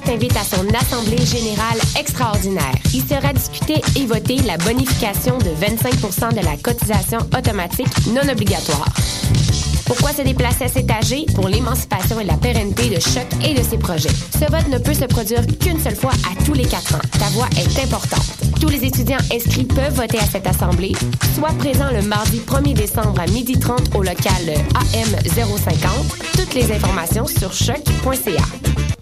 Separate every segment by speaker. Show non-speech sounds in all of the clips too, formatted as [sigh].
Speaker 1: T'invite à son assemblée générale extraordinaire. Il sera discuté et voté la bonification de 25% de la cotisation automatique non obligatoire. Pourquoi se déplacer à cet âgé? Pour l'émancipation et la pérennité de Choc et de ses projets. Ce vote ne peut se produire qu'une seule fois à tous les quatre ans. Ta voix est importante. Tous les étudiants inscrits peuvent voter à cette assemblée. Sois présent le mardi 1er décembre à 12h30 au local AM 050. Toutes les informations sur choc.ca.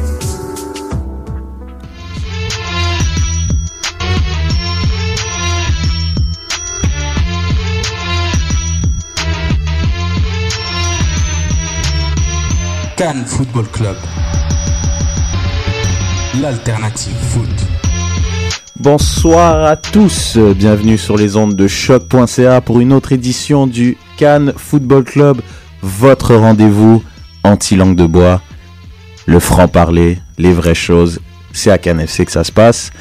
Speaker 2: Cannes Football Club. L'alternative foot.
Speaker 3: Bonsoir à tous, bienvenue sur les ondes de choc.ca pour une autre édition du Cannes Football Club, votre rendez-vous anti-langue de bois, le franc-parler, les vraies choses, c'est à Cannes FC que ça se passe.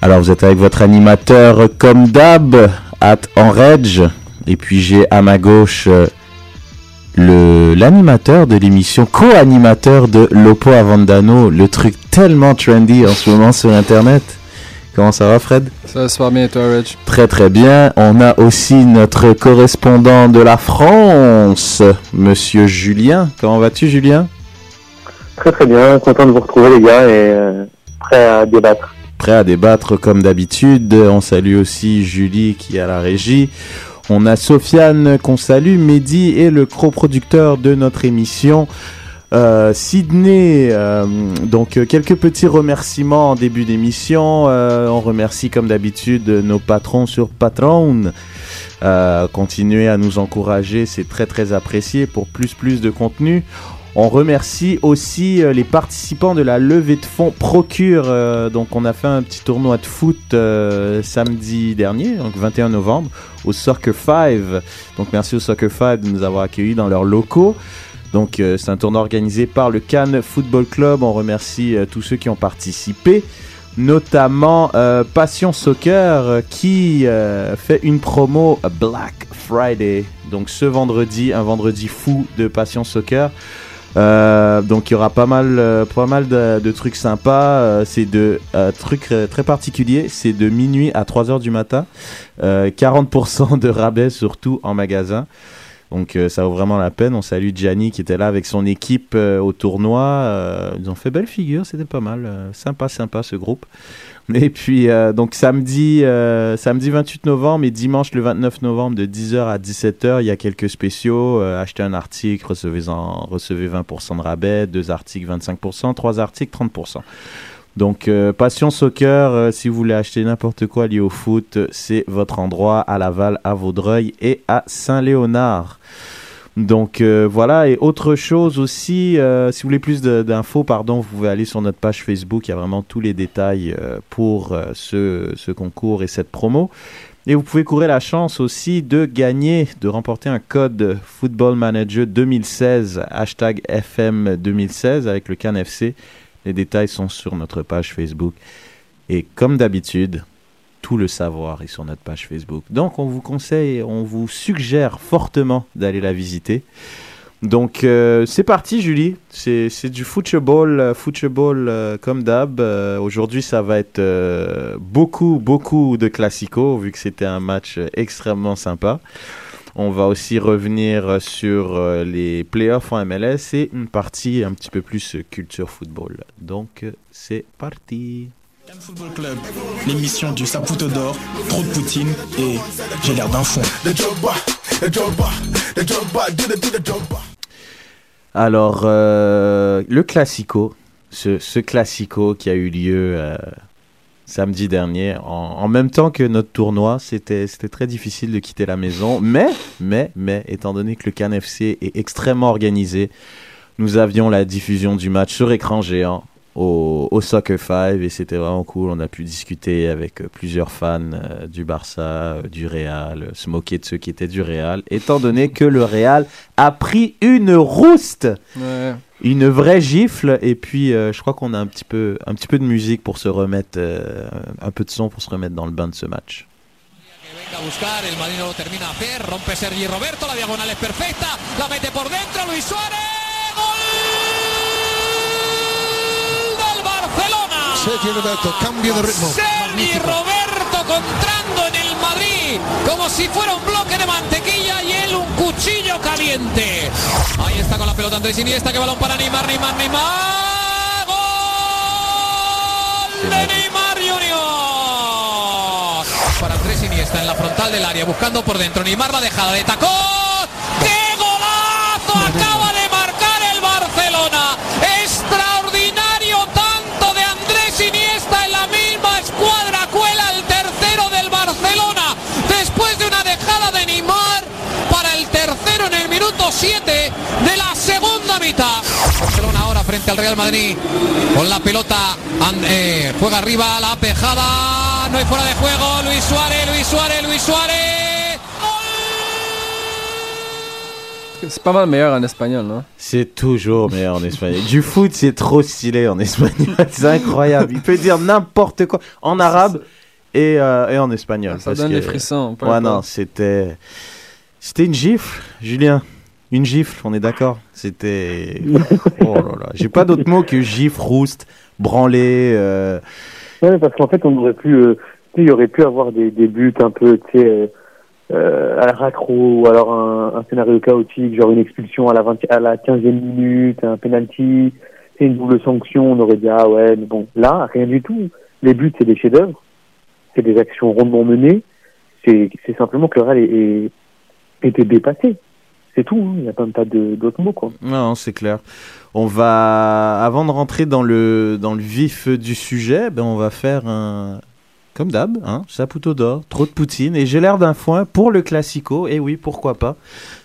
Speaker 3: Alors vous êtes avec votre animateur comme d'hab, at Enredge, et puis j'ai à ma gauche euh, l'animateur de l'émission, co-animateur de Lopo Avandano, le truc tellement trendy en ce moment sur internet. Comment ça va Fred?
Speaker 4: Ça se passe bien toi Rich
Speaker 3: Très très bien. On a aussi notre correspondant de la France, Monsieur Julien. Comment vas-tu Julien?
Speaker 5: Très très bien, content de vous retrouver les gars et euh, prêt à débattre.
Speaker 3: Prêt à débattre comme d'habitude. On salue aussi Julie qui est à la régie. On a Sofiane qu'on salue, Mehdi et le coproducteur de notre émission. Euh, Sydney, euh, donc euh, quelques petits remerciements en début d'émission. On remercie comme d'habitude nos patrons sur Patreon. Continuez à nous encourager, c'est très très apprécié pour plus plus de contenu. On remercie aussi euh, les participants de la levée de fonds Procure. euh, donc on a fait un petit tournoi de foot euh, samedi dernier, donc 21 novembre, au Soccer 5. Donc merci au Soccer 5 de nous avoir accueillis dans leurs locaux. Donc c'est un tournoi organisé par le Cannes Football Club. On remercie tous ceux qui ont participé, notamment Passion Soccer qui fait une promo Black Friday. Donc ce vendredi, un vendredi fou de Passion Soccer. Euh, donc il y aura pas mal, euh, pas mal de, trucs sympas. Euh, c'est de euh, trucs très particuliers. C'est de minuit à 3 heures du matin. Euh, 40% de rabais surtout en magasin. Donc ça vaut vraiment la peine. On salue Gianni qui était là avec son équipe au tournoi. Ils ont fait belle figure, c'était pas mal. Sympa, sympa ce groupe. [laughs] Et puis euh, donc samedi, euh, samedi 28 novembre et dimanche le 29 novembre de 10h à 17h, il y a quelques spéciaux. Euh, achetez un article, recevez, en, recevez 20% de rabais, deux articles 25%, trois articles 30%. Donc Passion Soccer, si vous voulez acheter n'importe quoi lié au foot, c'est votre endroit à Laval, à Vaudreuil et à Saint-Léonard. Donc euh, voilà, et autre chose aussi, euh, si vous voulez plus d'infos, pardon, vous pouvez aller sur notre page Facebook, il y a vraiment tous les détails euh, pour ce, concours et cette promo. Et vous pouvez courir la chance aussi de gagner, de remporter un code Football Manager 2016, hashtag FM 2016 avec le CAN FC. Les détails sont sur notre page Facebook. Et comme d'habitude, tout le savoir est sur notre page Facebook. Donc on vous conseille, on vous suggère fortement d'aller la visiter. Donc euh, c'est parti Julie, c'est du football, euh, football euh, comme d'hab. Aujourd'hui ça va être beaucoup, beaucoup de classico vu que c'était un match extrêmement sympa. On va aussi revenir sur les playoffs en MLS et une partie un petit peu plus culture football. Donc c'est parti.
Speaker 6: Cannes Football Club, l'émission du Saputo d'or, trop de poutine et j'ai l'air d'un fond.
Speaker 3: Alors, euh, le classico, ce, ce classico qui a eu lieu euh, samedi dernier. En, en même temps que notre tournoi, c'était très difficile de quitter la maison. Mais, mais, mais, étant donné que le Can FC est extrêmement organisé, nous avions la diffusion du match sur écran géant au, au Soccer 5 et c'était vraiment cool. On a pu discuter avec euh, plusieurs fans euh, du Barça, euh, du Real, euh, se moquer de ceux qui étaient du Real, étant donné que le Real a pris une rouste
Speaker 4: Ouais.
Speaker 3: une vraie gifle et puis euh, je crois qu'on a un petit peu un petit peu de musique pour se remettre euh, un peu de son pour se remettre dans le bain de ce match.
Speaker 7: Venga a buscar, el Marino lo termina a hacer, rompe Sergi Roberto, la diagonal es perfecta, la mete por dentro, Luis Suárez,
Speaker 8: Sergio Roberto, cambio de ritmo.
Speaker 7: Sergi Roberto contrando en el Madrid como si fuera un bloque de mantequilla y él un cuchillo caliente. Ahí está con la pelota Andrés Iniesta, que balón para Neymar, Neymar, Neymar. Gol de Neymar Junior. Para Andrés Iniesta en la frontal del área, buscando por dentro. Neymar la dejada de tacón. ¡Qué golazo! Acaba 7 de la segunda mitad. Barcelona ahora frente al Real Madrid con la pelota. and- eh, juega arriba la pejada. No hay fuera de juego. Luis Suárez, Luis Suárez, Luis Suárez.
Speaker 4: C'est pas mal meilleur en espagnol, non?
Speaker 3: C'est toujours meilleur en espagnol. Du foot, c'est trop stylé en espagnol. [laughs] C'est incroyable. Il peut dire n'importe quoi en arabe et, euh, et en espagnol.
Speaker 4: Ça
Speaker 3: parce
Speaker 4: donne
Speaker 3: que-
Speaker 4: les frissons.
Speaker 3: Ouais, non, c'était. C'était une gifle, Julien. Une gifle, on est d'accord. C'était. Oh là là. J'ai pas d'autre mot que gifle, rouste, branler. euh,
Speaker 5: Ouais, parce qu'en fait, on aurait pu, euh, il y aurait pu avoir des, des buts un peu, tu sais, euh, euh, à la raccro, ou alors un, scénario chaotique, genre une expulsion à la 20, à la 15e minute, un penalty, une double sanction, on aurait dit, ah ouais, mais bon, là, rien du tout. Les buts, c'est des chefs-d'œuvre, c'est des actions rondement menées, c'est, simplement que le était dépassé. C'est tout, hein. il n'y a pas d'autres mots, quoi.
Speaker 3: Non, c'est clair. On va, avant de rentrer dans le, dans le vif du sujet, ben on va faire un, comme d'hab, hein, Saputo d'or, trop de poutine, et j'ai l'air d'un foin pour le classico, et oui, pourquoi pas.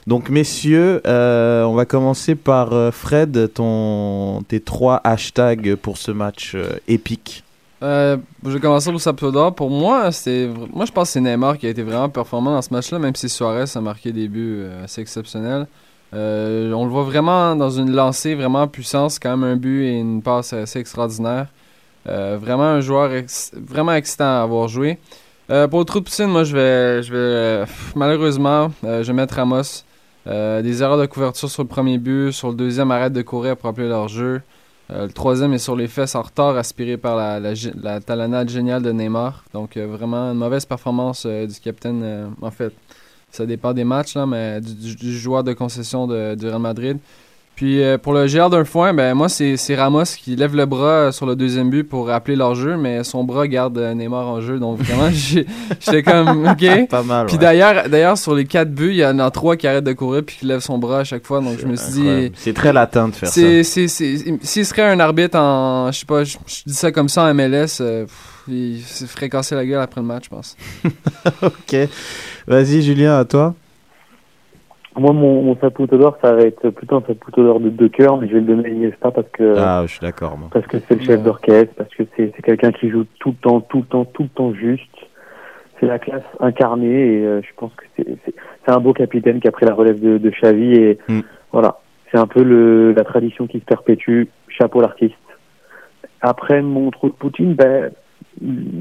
Speaker 3: Donc, messieurs, euh, on va commencer par euh, Fred, ton, tes trois hashtags pour ce match euh, épique.
Speaker 4: Euh, je vais commencer au Saptodor. Pour moi, moi je pense que c'est Neymar qui a été vraiment performant dans ce match-là, même si Suarez a marqué des buts euh, assez exceptionnels. Euh, on le voit vraiment dans une lancée vraiment puissante, c'est quand même un but et une passe assez extraordinaire. Euh, vraiment un joueur vraiment excitant à avoir joué. Pour le trou de piscine, moi je vais, je vais malheureusement, je vais mettre Ramos. Des erreurs de couverture sur le premier but, sur le deuxième arrête de courir pour appeler leur jeu. Euh, le troisième est sur les fesses en retard, aspiré par la, la, la talonnade géniale de Neymar. Donc euh, vraiment une mauvaise performance euh, du capitaine. en fait, ça dépend des matchs, là, mais du, du- joueur de concession du Real Madrid. Puis euh, pour le GR d'un foin, ben moi c'est c'est Ramos qui lève le bras euh, sur le deuxième but pour appeler leur jeu, mais son bras garde euh, Neymar en jeu. Donc vraiment, [laughs] j'ai- j'étais comme [laughs] ok.
Speaker 3: Pas mal.
Speaker 4: Puis
Speaker 3: ouais.
Speaker 4: d'ailleurs, d'ailleurs sur les quatre buts, il y en a trois qui arrêtent de courir puis qui lèvent son bras à chaque fois. Donc je me suis dit.
Speaker 3: C'est très latin de faire ça.
Speaker 4: c'est, c'est, c'est, s'il serait un arbitre en, je sais pas, je, je dis ça comme ça en MLS, euh, pff, il se ferait casser la gueule après le match, je pense. [laughs]
Speaker 3: Ok. Vas-y, Julien, à toi.
Speaker 5: Moi, mon, mon Saputo d'or, ça va être plutôt un Saputo d'or de deux cœurs, mais je vais le donner à Iniesta parce que,
Speaker 3: Ah, je suis d'accord, moi.
Speaker 5: parce que c'est le chef d'orchestre, parce que c'est c'est quelqu'un qui joue tout le temps, tout le temps, tout le temps juste. C'est la classe incarnée et euh, je pense que c'est c'est- c'est un beau capitaine qui a pris la relève de, de Xavi et
Speaker 3: Mm.
Speaker 5: voilà, c'est un peu le, la tradition qui se perpétue. Chapeau l'artiste. Après mon trou de Poutine, ben,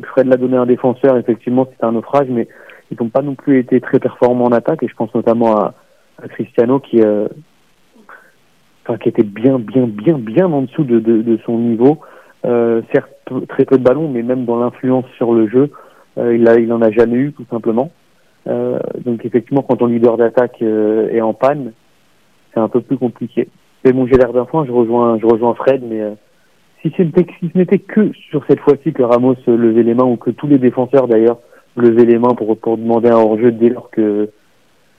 Speaker 5: Fred l'a donné à un défenseur, effectivement c'était un naufrage, mais ils n'ont pas non plus été très performants en attaque et je pense notamment à, à Cristiano qui, euh, enfin, qui était bien, bien, bien, bien en dessous de, de, de son niveau. Euh, certes, très peu de ballons, mais même dans l'influence sur le jeu, euh, il, a, il en a jamais eu, tout simplement. Euh, donc effectivement, quand ton leader d'attaque euh, est en panne, c'est un peu plus compliqué. Mais bon, j'ai l'air d'un point, je rejoins, je rejoins Fred, mais euh, si, si ce n'était que sur cette fois-ci que Ramos levait les mains, ou que tous les défenseurs d'ailleurs levaient les mains pour, pour demander un hors-jeu dès lors que,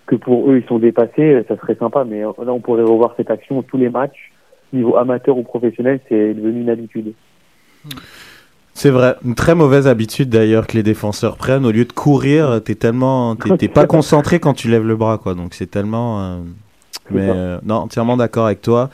Speaker 5: que pour eux ils sont dépassés, ça serait sympa, mais là on pourrait revoir cette action tous les matchs. niveau amateur ou professionnel, c'est devenu une habitude.
Speaker 3: C'est vrai, une très mauvaise habitude d'ailleurs que les défenseurs prennent. Au lieu de courir, t'es tellement, t'es [laughs] pas concentré quand tu lèves le bras, quoi. Donc c'est tellement. euh, Mais euh, non, entièrement d'accord avec toi.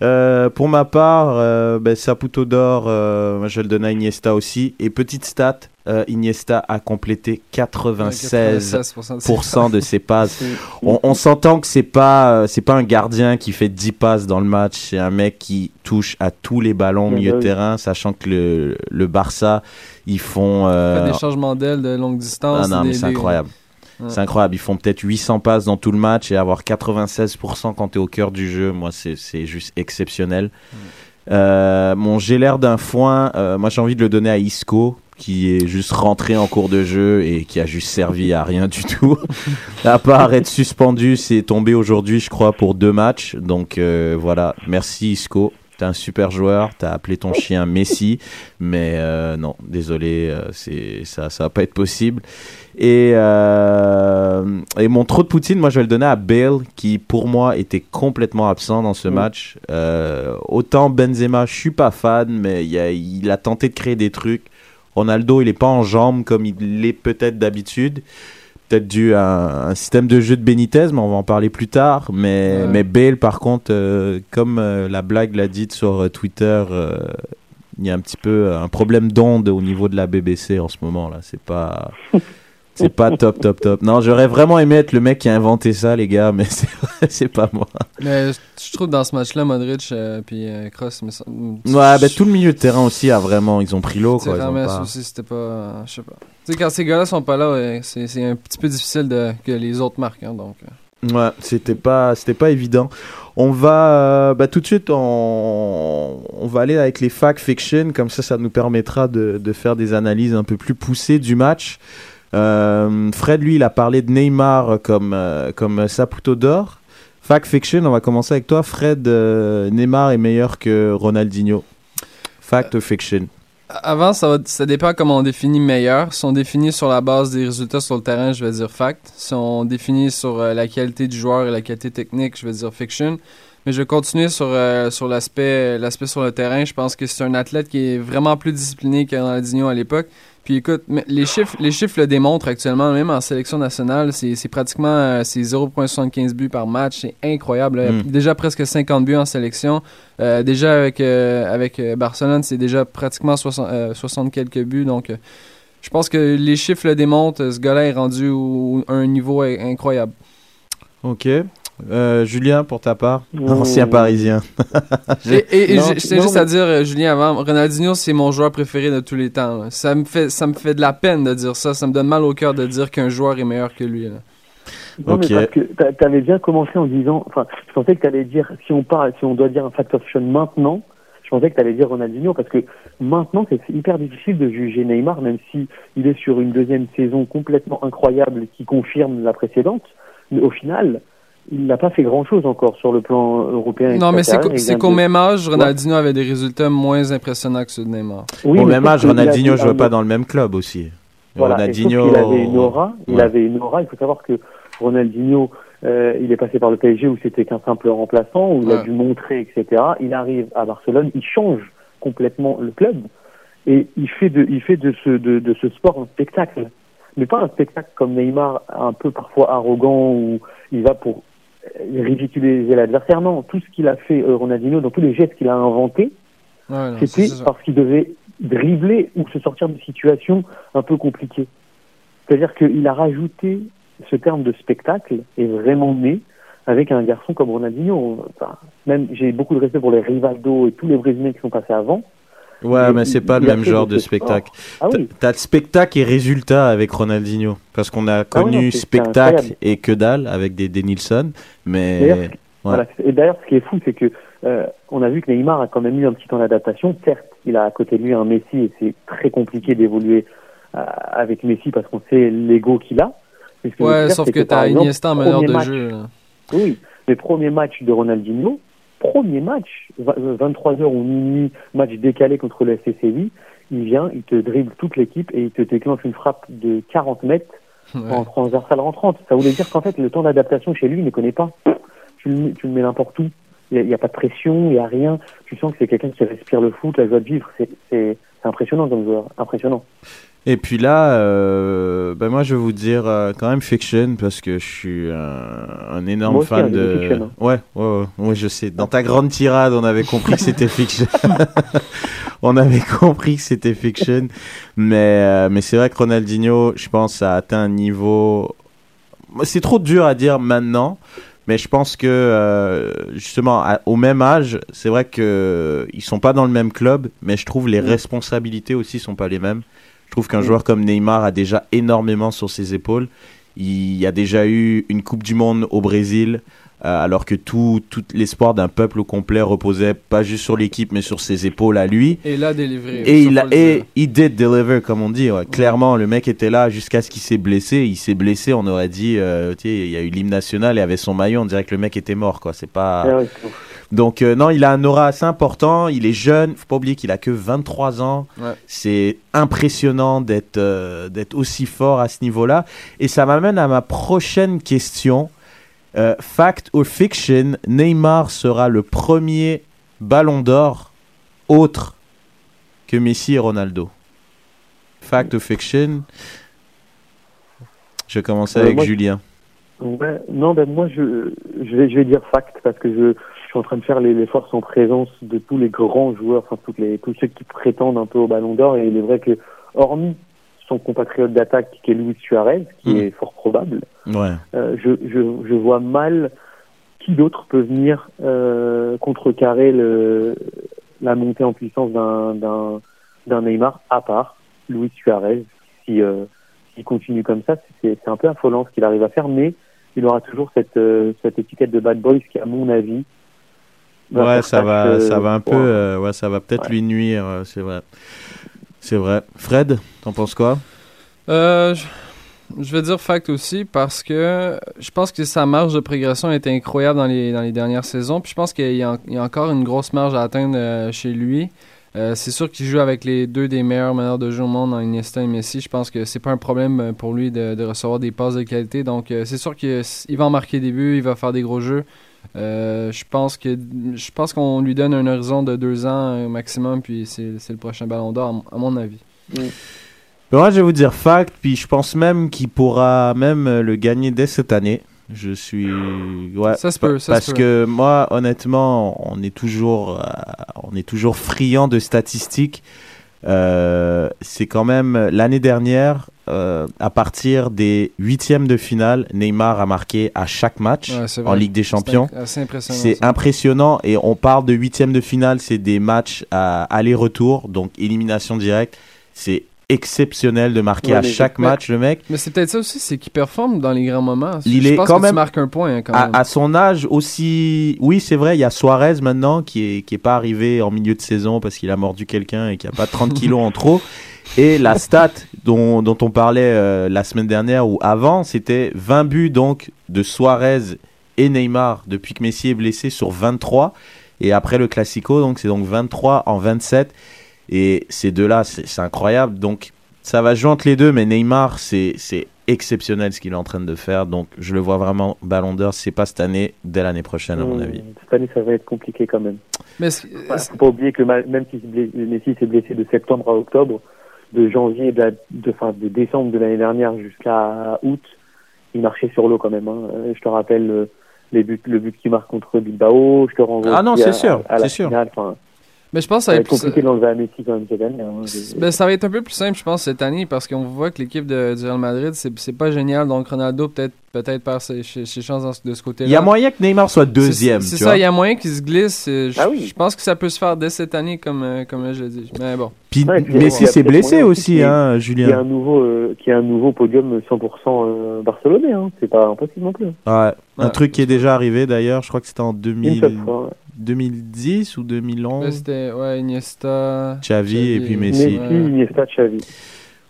Speaker 3: Euh, pour ma part, euh, ben, Saputo d'or, euh, je le donner à Iniesta aussi. Et petite stat, Iniesta a complété 96
Speaker 4: 96%
Speaker 3: de ses passes. [laughs] On, on s'entend que c'est pas c'est pas un gardien qui fait 10 passes dans le match, c'est un mec qui touche à tous les ballons au
Speaker 5: Ouais,
Speaker 3: milieu de terrain, sachant que le, le Barça, ils font
Speaker 4: des changements d'aile de longue distance.
Speaker 3: ah non, mais c'est incroyable. C'est incroyable, ils font peut-être 800 passes dans tout le match et avoir 96% quand tu es au cœur du jeu, moi c'est juste exceptionnel. Euh, mon j'ai l'air d'un foin, euh, moi j'ai envie de le donner à Isco qui est juste rentré en cours de jeu et qui a juste servi à rien du [laughs] tout. à part être suspendu, c'est tombé aujourd'hui je crois pour deux matchs. Donc euh, voilà, merci Isco. T'es un super joueur, t'as appelé ton chien Messi, mais non, désolé, c'est ça, ça va pas être possible. Et, euh, et mon trop de Poutine, moi je vais le donner à Bale, qui pour moi était complètement absent dans ce
Speaker 5: Mm.
Speaker 3: match. Euh, autant Benzema, je suis pas fan, mais il a, il a tenté de créer des trucs. Ronaldo, il est pas en jambes comme il l'est peut-être d'habitude. Peut-être dû à un, système de jeu de Benitez, mais on va en parler plus tard. Mais,
Speaker 4: Ouais.
Speaker 3: mais Bale, par contre, euh, comme euh, la blague l'a dit sur euh, Twitter, il y a un petit peu un problème d'onde au niveau de la BBC en ce moment là. C'est pas, [laughs] c'est pas top, top, top. Non, j'aurais vraiment aimé être le mec qui a inventé ça, les gars, mais [laughs] c'est, pas moi.
Speaker 4: Mais je trouve dans ce match-là, Modric euh, puis euh, Kroos, mais ça-
Speaker 3: Ouais, ben tout le milieu de terrain aussi a vraiment, ils ont pris l'eau quoi. ils pas-
Speaker 4: aussi, c'était pas. euh, je sais pas. Tu sais, quand ces gars-là sont pas là, ouais, c'est c'est un petit peu difficile de, que les autres marquent. hein, donc, euh.
Speaker 3: Ouais, c'était pas, c'était pas évident. On va, euh, bah, tout de suite, on, on va aller avec les fact fiction, comme ça, ça nous permettra de, de faire des analyses un peu plus poussées du match. Euh, Fred, lui, il a parlé de Neymar comme, euh, comme Saputo d'or. Fact fiction, on va commencer avec toi. Fred, euh, Neymar est meilleur que Ronaldinho. Fact or fiction.
Speaker 4: Avant, ça, va, ça dépend comment on définit meilleur. Si on définit sur la base des résultats sur le terrain, je vais dire fact. Si on définit sur euh, la qualité du joueur et la qualité technique, je vais dire fiction. Mais je vais continuer sur, euh, sur l'aspect l'aspect sur le terrain. Je pense que c'est un athlète qui est vraiment plus discipliné que Ronaldinho à l'époque. Puis écoute, les chiffres, les chiffres le démontrent actuellement, même en sélection nationale, c'est pratiquement euh, c'est 0.75 buts par match, c'est incroyable. là.
Speaker 3: Mm.
Speaker 4: Déjà presque 50 buts en sélection. Euh, déjà avec, euh, avec euh, Barcelone, c'est déjà pratiquement 60, euh, 60 quelques buts. Donc je pense que les chiffres le démontrent. Ce gars-là est rendu à un niveau in- incroyable.
Speaker 3: Ok. Euh, Julien, pour ta part,
Speaker 5: Mmh.
Speaker 3: ancien parisien. [laughs]
Speaker 4: Et, et- et
Speaker 5: Non,
Speaker 4: je tiens juste
Speaker 5: mais-
Speaker 4: à dire, euh, Julien, avant, Ronaldinho, c'est mon joueur préféré de tous les temps. là. Ça me, fait, ça me fait de la peine de dire ça. Ça me donne mal au cœur de dire qu'un joueur est meilleur que lui. là.
Speaker 5: Non,
Speaker 3: Ok.
Speaker 5: mais parce que t'a- t'avais bien commencé en disant, enfin, je pensais que t'allais dire, si on parle, si on doit dire un factor fiction maintenant, je pensais que t'allais dire Ronaldinho, parce que maintenant, c'est hyper difficile de juger Neymar, même si il est sur une deuxième saison complètement incroyable qui confirme la précédente, mais au final, il n'a pas fait grand chose encore sur le plan européen.
Speaker 4: Non, mais c'est qu'au-
Speaker 5: Il
Speaker 4: même âge, Ronaldinho avait des résultats moins impressionnants que ceux de Neymar.
Speaker 5: Oui,
Speaker 3: Au même âge, Ronaldinho
Speaker 5: avait
Speaker 3: jouait
Speaker 5: un-
Speaker 3: pas dans le même club aussi.
Speaker 5: Voilà,
Speaker 3: Ronaldinho.
Speaker 5: qu'il avait une aura, il
Speaker 3: Ouais.
Speaker 5: avait une aura. Il faut savoir que Ronaldinho, euh, il est passé par le PSG où c'était qu'un simple remplaçant, où il a dû montrer, etc. Il arrive à Barcelone, il change complètement le club et il fait de, il fait de ce, de, de ce sport un spectacle, mais pas un spectacle comme Neymar, un peu parfois arrogant où il va pour ridiculiser l'adversaire. Non, tout ce qu'il a fait euh, Ronaldinho, dans tous les gestes qu'il a inventés,
Speaker 4: Ouais,
Speaker 5: c'était parce qu'il devait dribbler ou se sortir de situations un peu compliquées. C'est-à-dire qu'il a rajouté ce terme de spectacle est vraiment né avec un garçon comme Ronaldinho. Enfin, même j'ai beaucoup de respect pour les Rivaldo et tous les Brésiliens qui sont passés avant.
Speaker 3: Ouais,
Speaker 5: Mais
Speaker 3: mais c'est pas le même genre
Speaker 5: de
Speaker 3: spectacle.
Speaker 5: Ah oui,
Speaker 3: T'as- le spectacle et résultat avec Ronaldinho. Parce qu'on a
Speaker 5: oui,
Speaker 3: connu spectacle et que dalle avec des, des Nilsson. Mais. Ouais.
Speaker 5: Voilà. Et d'ailleurs, ce qui est fou, c'est que euh, on a vu que Neymar a quand même eu un petit temps d'adaptation. Certes, il a à côté de lui un Messi et c'est très compliqué d'évoluer euh, avec Messi parce qu'on sait l'ego qu'il a.
Speaker 4: Ouais,
Speaker 5: dire,
Speaker 4: sauf que t'as
Speaker 5: exemple,
Speaker 4: Iniesta en meneur de
Speaker 5: match-
Speaker 4: jeu. là.
Speaker 5: Oui, les premiers matchs de Ronaldinho, premier match, 23h ou minuit, match décalé contre le FC Séville, il vient, il te dribble toute l'équipe et il te déclenche une frappe de 40 mètres
Speaker 4: Ouais.
Speaker 5: en transversale rentrante. Ça voulait dire qu'en fait, le temps d'adaptation chez lui, il ne connaît pas. Tu le, mets- tu le mets n'importe où. Il n'y a, pas de pression, il n'y a rien. Tu sens que c'est quelqu'un qui respire le foot, la joie de vivre. C'est impressionnant comme joueur, impressionnant.
Speaker 3: Et puis là, euh, ben moi je vais vous dire euh, quand même Fiction parce que je suis un, un énorme
Speaker 5: Moi aussi,
Speaker 3: fan
Speaker 5: hein,
Speaker 3: de.
Speaker 5: Fiction, hein.
Speaker 3: Ouais, ouais, ouais, ouais, je sais. Dans ta grande tirade, on avait compris que c'était Fiction. [laughs] on avait compris que c'était Fiction, mais euh, mais c'est vrai que Ronaldinho, je pense, a atteint un niveau. C'est trop dur à dire maintenant. Mais je pense que euh, justement à- au même âge, c'est vrai que ils sont pas dans le même club, mais je trouve les
Speaker 5: Mm.
Speaker 3: responsabilités aussi sont pas les mêmes. Je trouve qu'un joueur comme Neymar a déjà énormément sur ses épaules. Il y a déjà eu une Coupe du Monde au Brésil, alors que tout, tout l'espoir d'un peuple au complet reposait pas juste sur l'équipe, mais sur ses épaules à lui.
Speaker 4: Et là, délivré.
Speaker 3: Et il a, et il did deliver, comme on dit. ouais. Clairement, le mec était là jusqu'à ce qu'il s'est blessé. Il s'est blessé, on aurait dit, euh, il y a eu l'hymne national et avait son maillot, on dirait que le mec était mort, quoi. C'est pas.
Speaker 5: Ouais, ouais, ouf.
Speaker 3: Donc euh, non, il a un aura assez important, il est jeune, faut pas oublier qu'il a que 23 ans.
Speaker 4: Ouais.
Speaker 3: C'est impressionnant d'être euh, d'être aussi fort à ce niveau-là et ça m'amène à ma prochaine question. Euh, fact or fiction, Neymar sera le premier ballon d'or autre que Messi et Ronaldo. Fact or fiction Je vais commencer
Speaker 5: Euh,
Speaker 3: avec
Speaker 5: moi,
Speaker 3: Julien.
Speaker 5: Ouais, non, ben moi je, je, vais, je vais dire fact parce que je, je suis en train de faire les, les forces en présence de tous les grands joueurs, enfin toutes les, tous ceux qui prétendent un peu au Ballon d'Or et il est vrai que hormis son compatriote d'attaque qui est Luis Suarez, qui
Speaker 3: Mm.
Speaker 5: est fort probable,
Speaker 3: Ouais.
Speaker 5: euh, je, je, je vois mal qui d'autre peut venir euh, contrecarrer le, la montée en puissance d'un Neymar à part Luis Suarez. Si euh, s'il continue comme ça, c'est un peu affolant ce qu'il arrive à faire, mais il aura toujours cette euh, cette étiquette de bad boy, ce qui à mon avis
Speaker 3: Ouais, ça va,
Speaker 5: tâche,
Speaker 3: ça va un peu, euh, ouais, ça va peut-être
Speaker 5: Ouais.
Speaker 3: lui nuire, c'est vrai. C'est vrai. Fred, t'en penses quoi?
Speaker 4: Euh, je, vais dire fact aussi parce que je pense que sa marge de progression était incroyable dans les, dernières saisons. Puis je pense qu'il y, a en- encore une grosse marge à atteindre euh, chez lui. Euh, c'est sûr qu'il joue avec les deux des meilleurs meneurs de jeu au monde, dans Iniesta et Messi. Je pense que c'est pas un problème euh, pour lui de, de recevoir des passes de qualité. Donc c'est sûr qu'il va en marquer des buts, il va faire des gros jeux. Euh, je pense que je pense qu'on lui donne un horizon de deux ans euh, maximum, puis c'est c'est le prochain Ballon d'Or à mon- à mon avis.
Speaker 3: Ben, Moi, je vais vous dire fact, puis je pense même qu'il pourra même euh, le gagner dès cette année. Je suis. Ouais,
Speaker 4: Ça se peut, ça se
Speaker 3: Parce
Speaker 4: peut.
Speaker 3: que moi, honnêtement, on est toujours, euh, on est toujours friand de statistiques. Euh, c'est quand même l'année dernière, euh, à partir des huitièmes de finale, Neymar a marqué à chaque match
Speaker 4: Ouais,
Speaker 3: en. Ligue des Champions.
Speaker 4: impressionnant.
Speaker 3: C'est
Speaker 4: ça.
Speaker 3: impressionnant et on parle de huitième de finale, c'est des matchs à aller-retour, donc élimination directe. C'est exceptionnel de marquer
Speaker 5: Ouais,
Speaker 3: à chaque match, le mec.
Speaker 4: Mais c'est peut-être ça aussi, c'est qu'il performe dans les grands moments.
Speaker 3: Il
Speaker 4: je
Speaker 3: est
Speaker 4: pense
Speaker 3: quand
Speaker 4: que
Speaker 3: même-
Speaker 4: tu marques un point hein, quand même.
Speaker 3: À, à son âge aussi, oui c'est vrai, il y a Suarez maintenant qui est qui est pas arrivé en milieu de saison parce qu'il a mordu quelqu'un et qui a pas 30 kilos en trop. [laughs] Et la stat dont, dont on parlait euh, la semaine dernière ou avant, c'était 20 buts donc de Suarez et Neymar depuis que Messi est blessé sur 23. Et après le Classico, donc c'est donc 23 en 27. Et ces deux-là, c'est c'est incroyable. Donc ça va jouer entre les deux, mais Neymar, c'est c'est exceptionnel ce qu'il est en train de faire. Donc je le vois vraiment Ballon d'Or. C'est pas cette année, dès l'année prochaine à mon
Speaker 5: Hum,
Speaker 3: avis.
Speaker 5: Cette année, ça va être compliqué quand même.
Speaker 4: Mais
Speaker 5: faut pas oublier que même si Messi s'est blessé de septembre à octobre, de janvier, de, la- de, fin, de décembre de l'année dernière jusqu'à août, il marchait sur l'eau quand même. hein. Euh, Je te rappelle euh, les buts, le but qu'il marque contre Bilbao. Je te renvoie
Speaker 3: Ah non, c'est
Speaker 5: à-
Speaker 3: sûr, c'est sûr.
Speaker 5: finale.
Speaker 4: Mais je pense que
Speaker 5: ça va être compliqué d'enlever à Messi quand même cette année. hein.
Speaker 4: ben, ça va être un peu plus simple, je pense, cette année, parce qu'on voit que l'équipe de, du Real Madrid, c'est c'est pas génial. Donc Ronaldo, peut-être peut-être perd ses, ses- ses chances dans de ce côté-là.
Speaker 3: Il y a moyen que Neymar soit deuxième.
Speaker 4: C'est ça, il y a moyen qu'il se glisse. euh, Je,
Speaker 5: Ah oui.
Speaker 4: je pense que ça peut se faire dès cette année, comme, euh, comme je l'ai dit. Mais bon.
Speaker 3: Puis
Speaker 5: Ouais, puis
Speaker 3: Messi s'est blessé
Speaker 5: aussi
Speaker 3: hein,
Speaker 5: Il y a
Speaker 3: Julien.
Speaker 5: un nouveau, euh, qui a un nouveau podium 100% euh, barcelonais. Hein. C'est pas impossible non plus.
Speaker 3: Ouais. Un truc qui est déjà arrivé d'ailleurs, je crois que c'était en
Speaker 5: Une
Speaker 3: 2000
Speaker 5: seule fois. Ouais.
Speaker 3: 2010 ou
Speaker 4: Là,
Speaker 3: 2011.
Speaker 4: C'était ouais, Iniesta.
Speaker 3: Xavi et puis
Speaker 4: Messi.
Speaker 3: Messi.
Speaker 5: Iniesta, Xavi.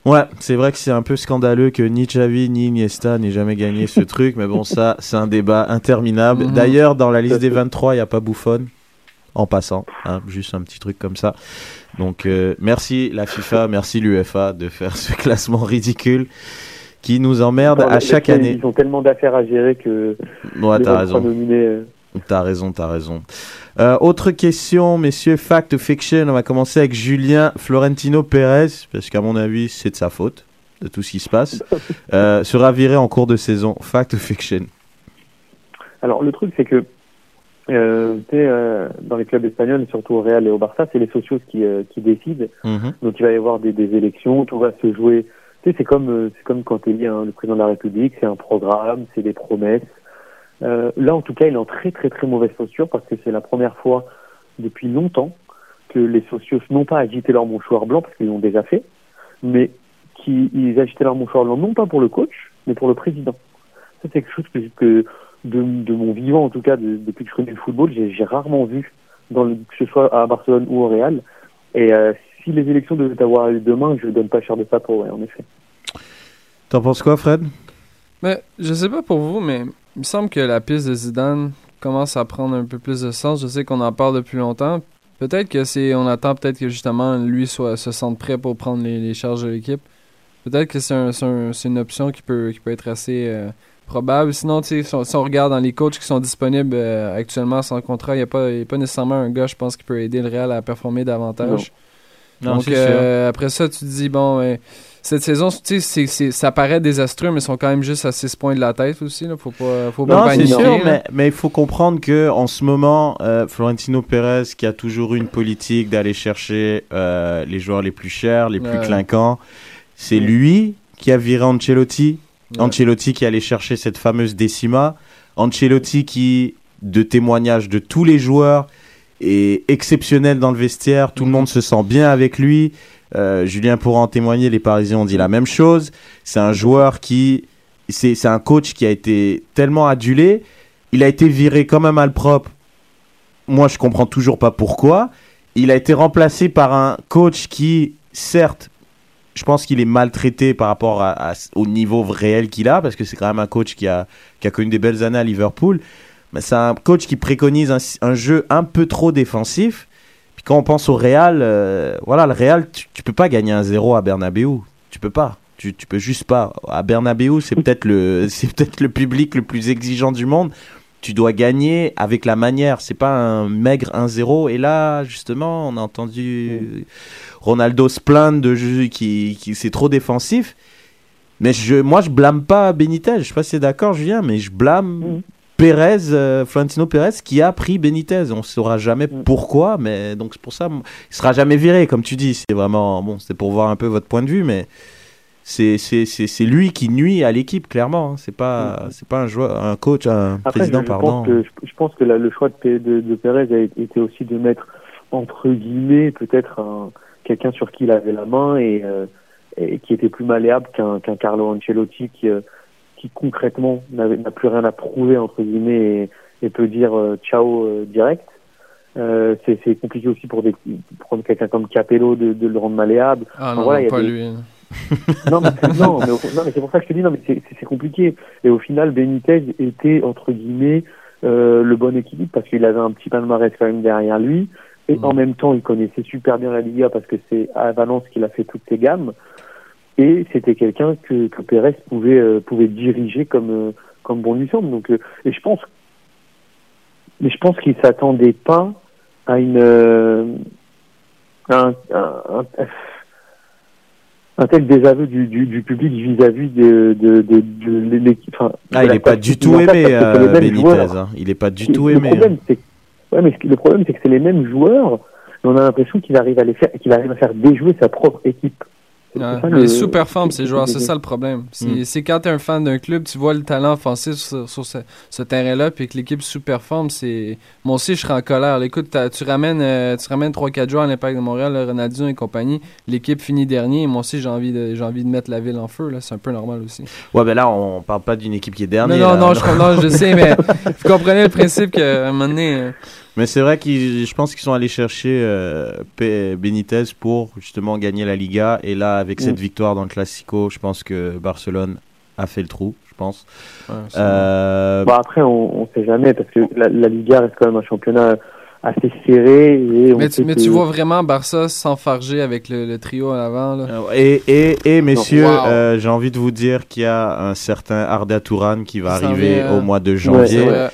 Speaker 3: Ouais, c'est vrai que c'est un peu scandaleux que ni Xavi ni Iniesta n'aient jamais gagné ce [laughs] truc, mais bon, ça, c'est un débat interminable.
Speaker 4: Mhm.
Speaker 3: D'ailleurs, dans la liste des 23, il n'y a pas Buffon, en passant, hein, juste un petit truc comme ça. Donc, euh, merci la FIFA, [laughs] merci l'UEFA de faire ce classement ridicule qui nous emmerde
Speaker 5: Non,
Speaker 3: à chaque année.
Speaker 5: Ils ont tellement d'affaires à gérer que
Speaker 3: Ouais, t'as
Speaker 5: 23
Speaker 3: raison.
Speaker 5: nominés, euh,
Speaker 3: T'as raison, t'as raison. Euh, autre question, messieurs, fact ou fiction On va commencer avec Julien Florentino Pérez, parce qu'à mon avis, c'est de sa faute, de tout ce qui se passe. [laughs] Euh, sera viré en cours de saison. Fact ou fiction?
Speaker 5: Alors le truc c'est que euh, euh, dans les clubs espagnols, surtout au Real et au Barça, c'est les socios qui, euh, qui décident.
Speaker 3: Mhm.
Speaker 5: Donc il va y avoir des, des élections, tout va se jouer. Tu sais, c'est comme c'est comme quand tu élis hein, le président de la République, c'est un programme, c'est des promesses. Euh, là, en tout cas, il est en très très très mauvaise posture parce que c'est la première fois depuis longtemps que les socios n'ont pas agité leur mouchoir blanc parce qu'ils l'ont déjà fait, mais qu'ils agitaient leur mouchoir blanc non pas pour le coach, mais pour le président. Ça, c'est quelque chose que, que de, de mon vivant, en tout cas, de- depuis que je connais le football, j'ai j'ai rarement vu, dans le, que ce soit à Barcelone ou au Real. Et euh, si les élections devaient avoir lieu demain, je donne pas cher de ça pour, ouais, en effet.
Speaker 3: T'en penses quoi, Fred?
Speaker 4: Mais je sais pas pour vous, mais il me semble que la piste de Zidane commence à prendre un peu plus de sens. Je sais qu'on en parle depuis longtemps. Peut-être que c'est. On attend peut-être que justement lui soit se sente prêt pour prendre les, les charges de l'équipe. Peut-être que c'est un- une option qui peut, qui peut être assez euh, probable. Sinon, si on, si on regarde dans les coachs qui sont disponibles euh, actuellement sans contrat, il n'y a, pas- y a pas nécessairement un gars, je pense, qui peut aider le Real à performer davantage.
Speaker 3: Non,
Speaker 4: Donc euh, après ça, tu te dis, bon, ouais, cette saison, tu sais, ça paraît désastreux, mais ils sont quand même juste à 6 points de la tête aussi. Là. Faut pas, faut pas
Speaker 3: Non, c'est
Speaker 4: paniquer.
Speaker 3: sûr, mais, il faut comprendre que en ce moment, euh, Florentino Pérez, qui a toujours eu une politique d'aller chercher euh, les joueurs les plus chers, les plus
Speaker 4: Ouais.
Speaker 3: clinquants, c'est lui qui a viré Ancelotti.
Speaker 4: Ouais.
Speaker 3: Ancelotti qui allait chercher cette fameuse décima. Ancelotti qui, de témoignages de tous les joueurs, est exceptionnel dans le vestiaire. Tout le monde se sent bien avec lui. Euh, Julien pourra en témoigner. Les Parisiens ont dit la même chose. C'est un joueur qui, c'est un coach qui a été tellement adulé. Il a été viré comme un malpropre. Moi, je comprends toujours pas pourquoi. Il a été remplacé par un coach qui, certes, je pense qu'il est maltraité par rapport au niveau réel qu'il a, parce que c'est quand même un coach qui a, qui a connu des belles années à Liverpool. Mais c'est un coach qui préconise un jeu un peu trop défensif. Quand on pense au Real, euh, voilà, le Real, tu, tu peux pas gagner un 0 à Bernabeu. Tu peux pas. Tu, peux juste pas. À Bernabeu, c'est peut-être le, [laughs] c'est peut-être le public le plus exigeant du monde. Tu dois gagner avec la manière. C'est pas un maigre 1-0. Et là, justement, on a entendu Ronaldo se plaindre de qui, qui c'est trop défensif. Mais je, moi, je blâme pas Benitez. Je sais pas si c'est d'accord, Julien, mais je blâme Pérez, euh, Florentino Pérez, qui a pris Benitez. On saura jamais pourquoi, mais donc c'est pour ça, il sera jamais viré, comme tu dis. C'est vraiment bon, c'est pour voir un peu votre point de vue, mais c'est c'est c'est c'est lui qui nuit à l'équipe clairement. hein. C'est pas c'est pas un joueur, un coach, un
Speaker 5: Après,
Speaker 3: président,
Speaker 5: je, je
Speaker 3: pardon.
Speaker 5: pense que, je, je pense que la- le choix de, P- de, de Pérez a été aussi de mettre, entre guillemets, peut-être un- quelqu'un sur qui il avait la main et, euh, et qui était plus malléable qu'un qu'un Carlo Ancelotti qui, euh, qui concrètement n'a plus rien à prouver, entre guillemets, et, et peut dire euh, ciao euh, direct. Euh, c'est compliqué aussi pour, des, pour prendre quelqu'un comme Capello de, de le rendre malléable.
Speaker 4: Ah
Speaker 5: Enfin,
Speaker 4: non,
Speaker 5: voilà,
Speaker 4: pas
Speaker 5: des-
Speaker 4: lui. [laughs]
Speaker 5: non, mais, non, mais, au- non, mais c'est pour ça que je te dis, non, mais c'est- compliqué. Et au final, Benitez était, entre guillemets, le bon équilibre parce qu'il avait un petit palmarès quand même derrière lui. Et
Speaker 4: Mm.
Speaker 5: en même temps, il connaissait super bien la Liga parce que c'est à Valence qu'il a fait toutes ses gammes. Et c'était quelqu'un que, que Pérez pouvait, euh, pouvait diriger comme, euh, comme bon lui semble. Donc, euh, et je pense, mais je pense qu'il s'attendait pas à une, un, un- un- un tel désaveu du, du, du public vis-à-vis de, de, de, de l'équipe. Enfin,
Speaker 3: Ah, il
Speaker 5: la
Speaker 3: est pas du tout aimé, Benitez. hein. Il est pas du tout
Speaker 5: le
Speaker 3: aimé.
Speaker 5: Problème,
Speaker 3: hein.
Speaker 5: c'est, ouais, mais le problème, c'est que c'est les mêmes joueurs, mais on a l'impression qu'il arrive à les faire, qu'il arrive à faire déjouer sa propre équipe.
Speaker 4: Ouais.
Speaker 5: ça
Speaker 4: Mais
Speaker 5: le-
Speaker 4: sous-performent ces joueurs,
Speaker 5: c'est-
Speaker 4: ça le problème. C'est
Speaker 3: Mm.
Speaker 4: c'est quand t'es un fan d'un club, tu vois le talent offensif sur, sur ce, ce terrain-là, puis que l'équipe sous-performe, c'est... Moi aussi, je serais en colère. Là, Écoute, tu ramènes, euh, tu ramènes 3-4 joueurs à l'Impact de Montréal, là, Ronaldinho et compagnie, l'équipe finit dernier, et moi aussi, j'ai envie, de, j'ai envie de mettre la ville en feu, là. c'est un peu normal aussi.
Speaker 3: Ouais, ben là, on parle pas d'une équipe qui est
Speaker 4: Non,
Speaker 3: dernière.
Speaker 4: non,
Speaker 3: là.
Speaker 4: non, je, non, je sais, mais [laughs] vous comprenez le principe qu'à un moment donné... euh,
Speaker 3: Mais c'est vrai qu'ils, je pense qu'ils sont allés chercher euh, P- Benitez pour justement gagner la Liga. Et là, avec cette victoire dans le Classico, je pense que Barcelone a fait le trou, je pense.
Speaker 4: ouais,
Speaker 3: Euh,
Speaker 5: Bon, après, on, on sait jamais parce que la, la Liga reste quand même un championnat assez serré. Et on
Speaker 4: mais tu, mais
Speaker 5: que-
Speaker 4: tu vois vraiment Barça s'enfarger avec le, le trio à l'avant, là?
Speaker 3: euh, et, et, et messieurs,
Speaker 4: Wow.
Speaker 3: euh, j'ai envie de vous dire qu'il y a un certain Arda Touran qui va arriver
Speaker 4: vient,
Speaker 3: au mois de janvier.
Speaker 5: ouais.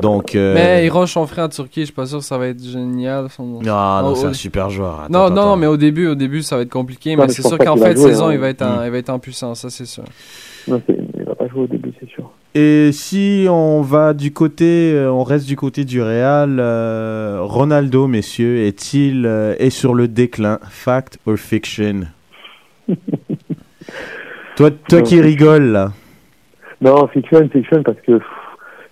Speaker 3: Donc, euh,
Speaker 4: Mais il range son frère en Turquie, je suis pas sûr que ça va être génial. Son...
Speaker 3: non, non,
Speaker 4: Oh,
Speaker 3: c'est
Speaker 4: oh.
Speaker 3: un super joueur. Attends,
Speaker 4: non,
Speaker 3: attends,
Speaker 4: non,
Speaker 3: attends.
Speaker 4: mais au début, au début, ça va être compliqué,
Speaker 5: Non,
Speaker 4: mais
Speaker 5: mais
Speaker 4: c'est sûr qu'en de
Speaker 5: jouer,
Speaker 4: saison,
Speaker 5: hein.
Speaker 4: il va être en,
Speaker 3: Mm.
Speaker 4: il va être en puissance, ça c'est sûr.
Speaker 5: Non, il va pas jouer au début, c'est sûr.
Speaker 3: Et si on va du côté, euh, on reste du côté du Real, euh, Ronaldo, messieurs, est-il euh, est sur le déclin, fact or fiction? [laughs] Toi, toi
Speaker 5: Non.
Speaker 3: qui rigoles là.
Speaker 5: Non, fiction, fiction, parce que pff,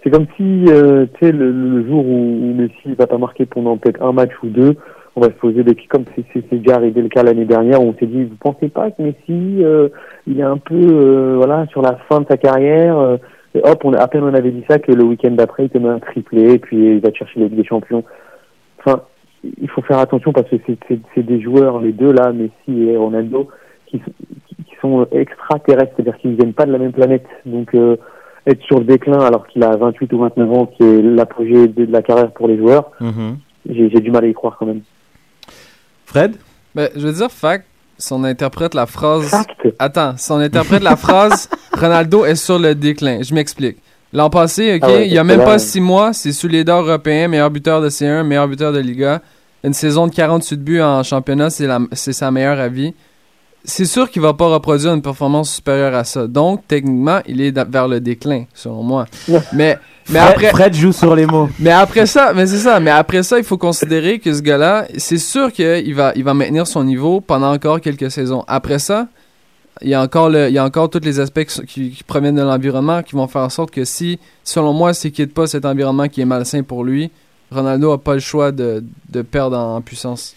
Speaker 5: c'est comme si, euh, tu sais, le, le jour où, où Messi va pas marquer pendant peut-être un match ou deux, on va se poser des questions, comme c'est- déjà arrivé le cas l'année dernière, où on s'est dit, vous pensez pas que Messi, euh, il est un peu, euh, voilà, sur la fin de sa carrière, euh, et hop, on, à peine on avait dit ça que le week-end d'après, il te met un triplé, et puis il va chercher des Champions. Enfin, il faut faire attention parce que c'est- des joueurs, les deux là, Messi et Ronaldo, qui qui sont extraterrestres, c'est-à-dire qu'ils ne viennent pas de la même planète. Donc, euh, être sur le déclin alors qu'il a 28 ou 29 ans, qui est l'apogée de, la carrière pour les joueurs,
Speaker 3: Mhm.
Speaker 5: j'ai j'ai du mal à y croire quand même.
Speaker 3: Fred?
Speaker 4: Ben, je veux dire, fact, si on interprète la phrase.
Speaker 5: Fact
Speaker 4: Attends, si on interprète la phrase, [laughs] Ronaldo est sur le déclin. Je m'explique. L'an passé, ok,
Speaker 5: Ah ouais,
Speaker 4: il y a même pas six mois, c'est sous les d'or européen, meilleur buteur de C1, meilleur buteur de Liga. Une saison de 48 buts en championnat, c'est la- c'est sa meilleure à vie. C'est sûr qu'il va pas reproduire une performance supérieure à ça. Donc, techniquement, il est vers le déclin, selon moi. Mais, mais
Speaker 3: Fred,
Speaker 4: après,
Speaker 3: Fred joue sur les mots.
Speaker 4: mais après ça, mais c'est ça. Mais après ça, il faut considérer que ce gars-là, c'est sûr qu'il va, il va maintenir son niveau pendant encore quelques saisons. Après ça, il y a encore le, il y a encore tous les aspects qui, qui- qui proviennent de l'environnement qui vont faire en sorte que si, selon moi, s'il quitte pas cet environnement qui est malsain pour lui, Ronaldo a pas le choix de, de perdre en, puissance.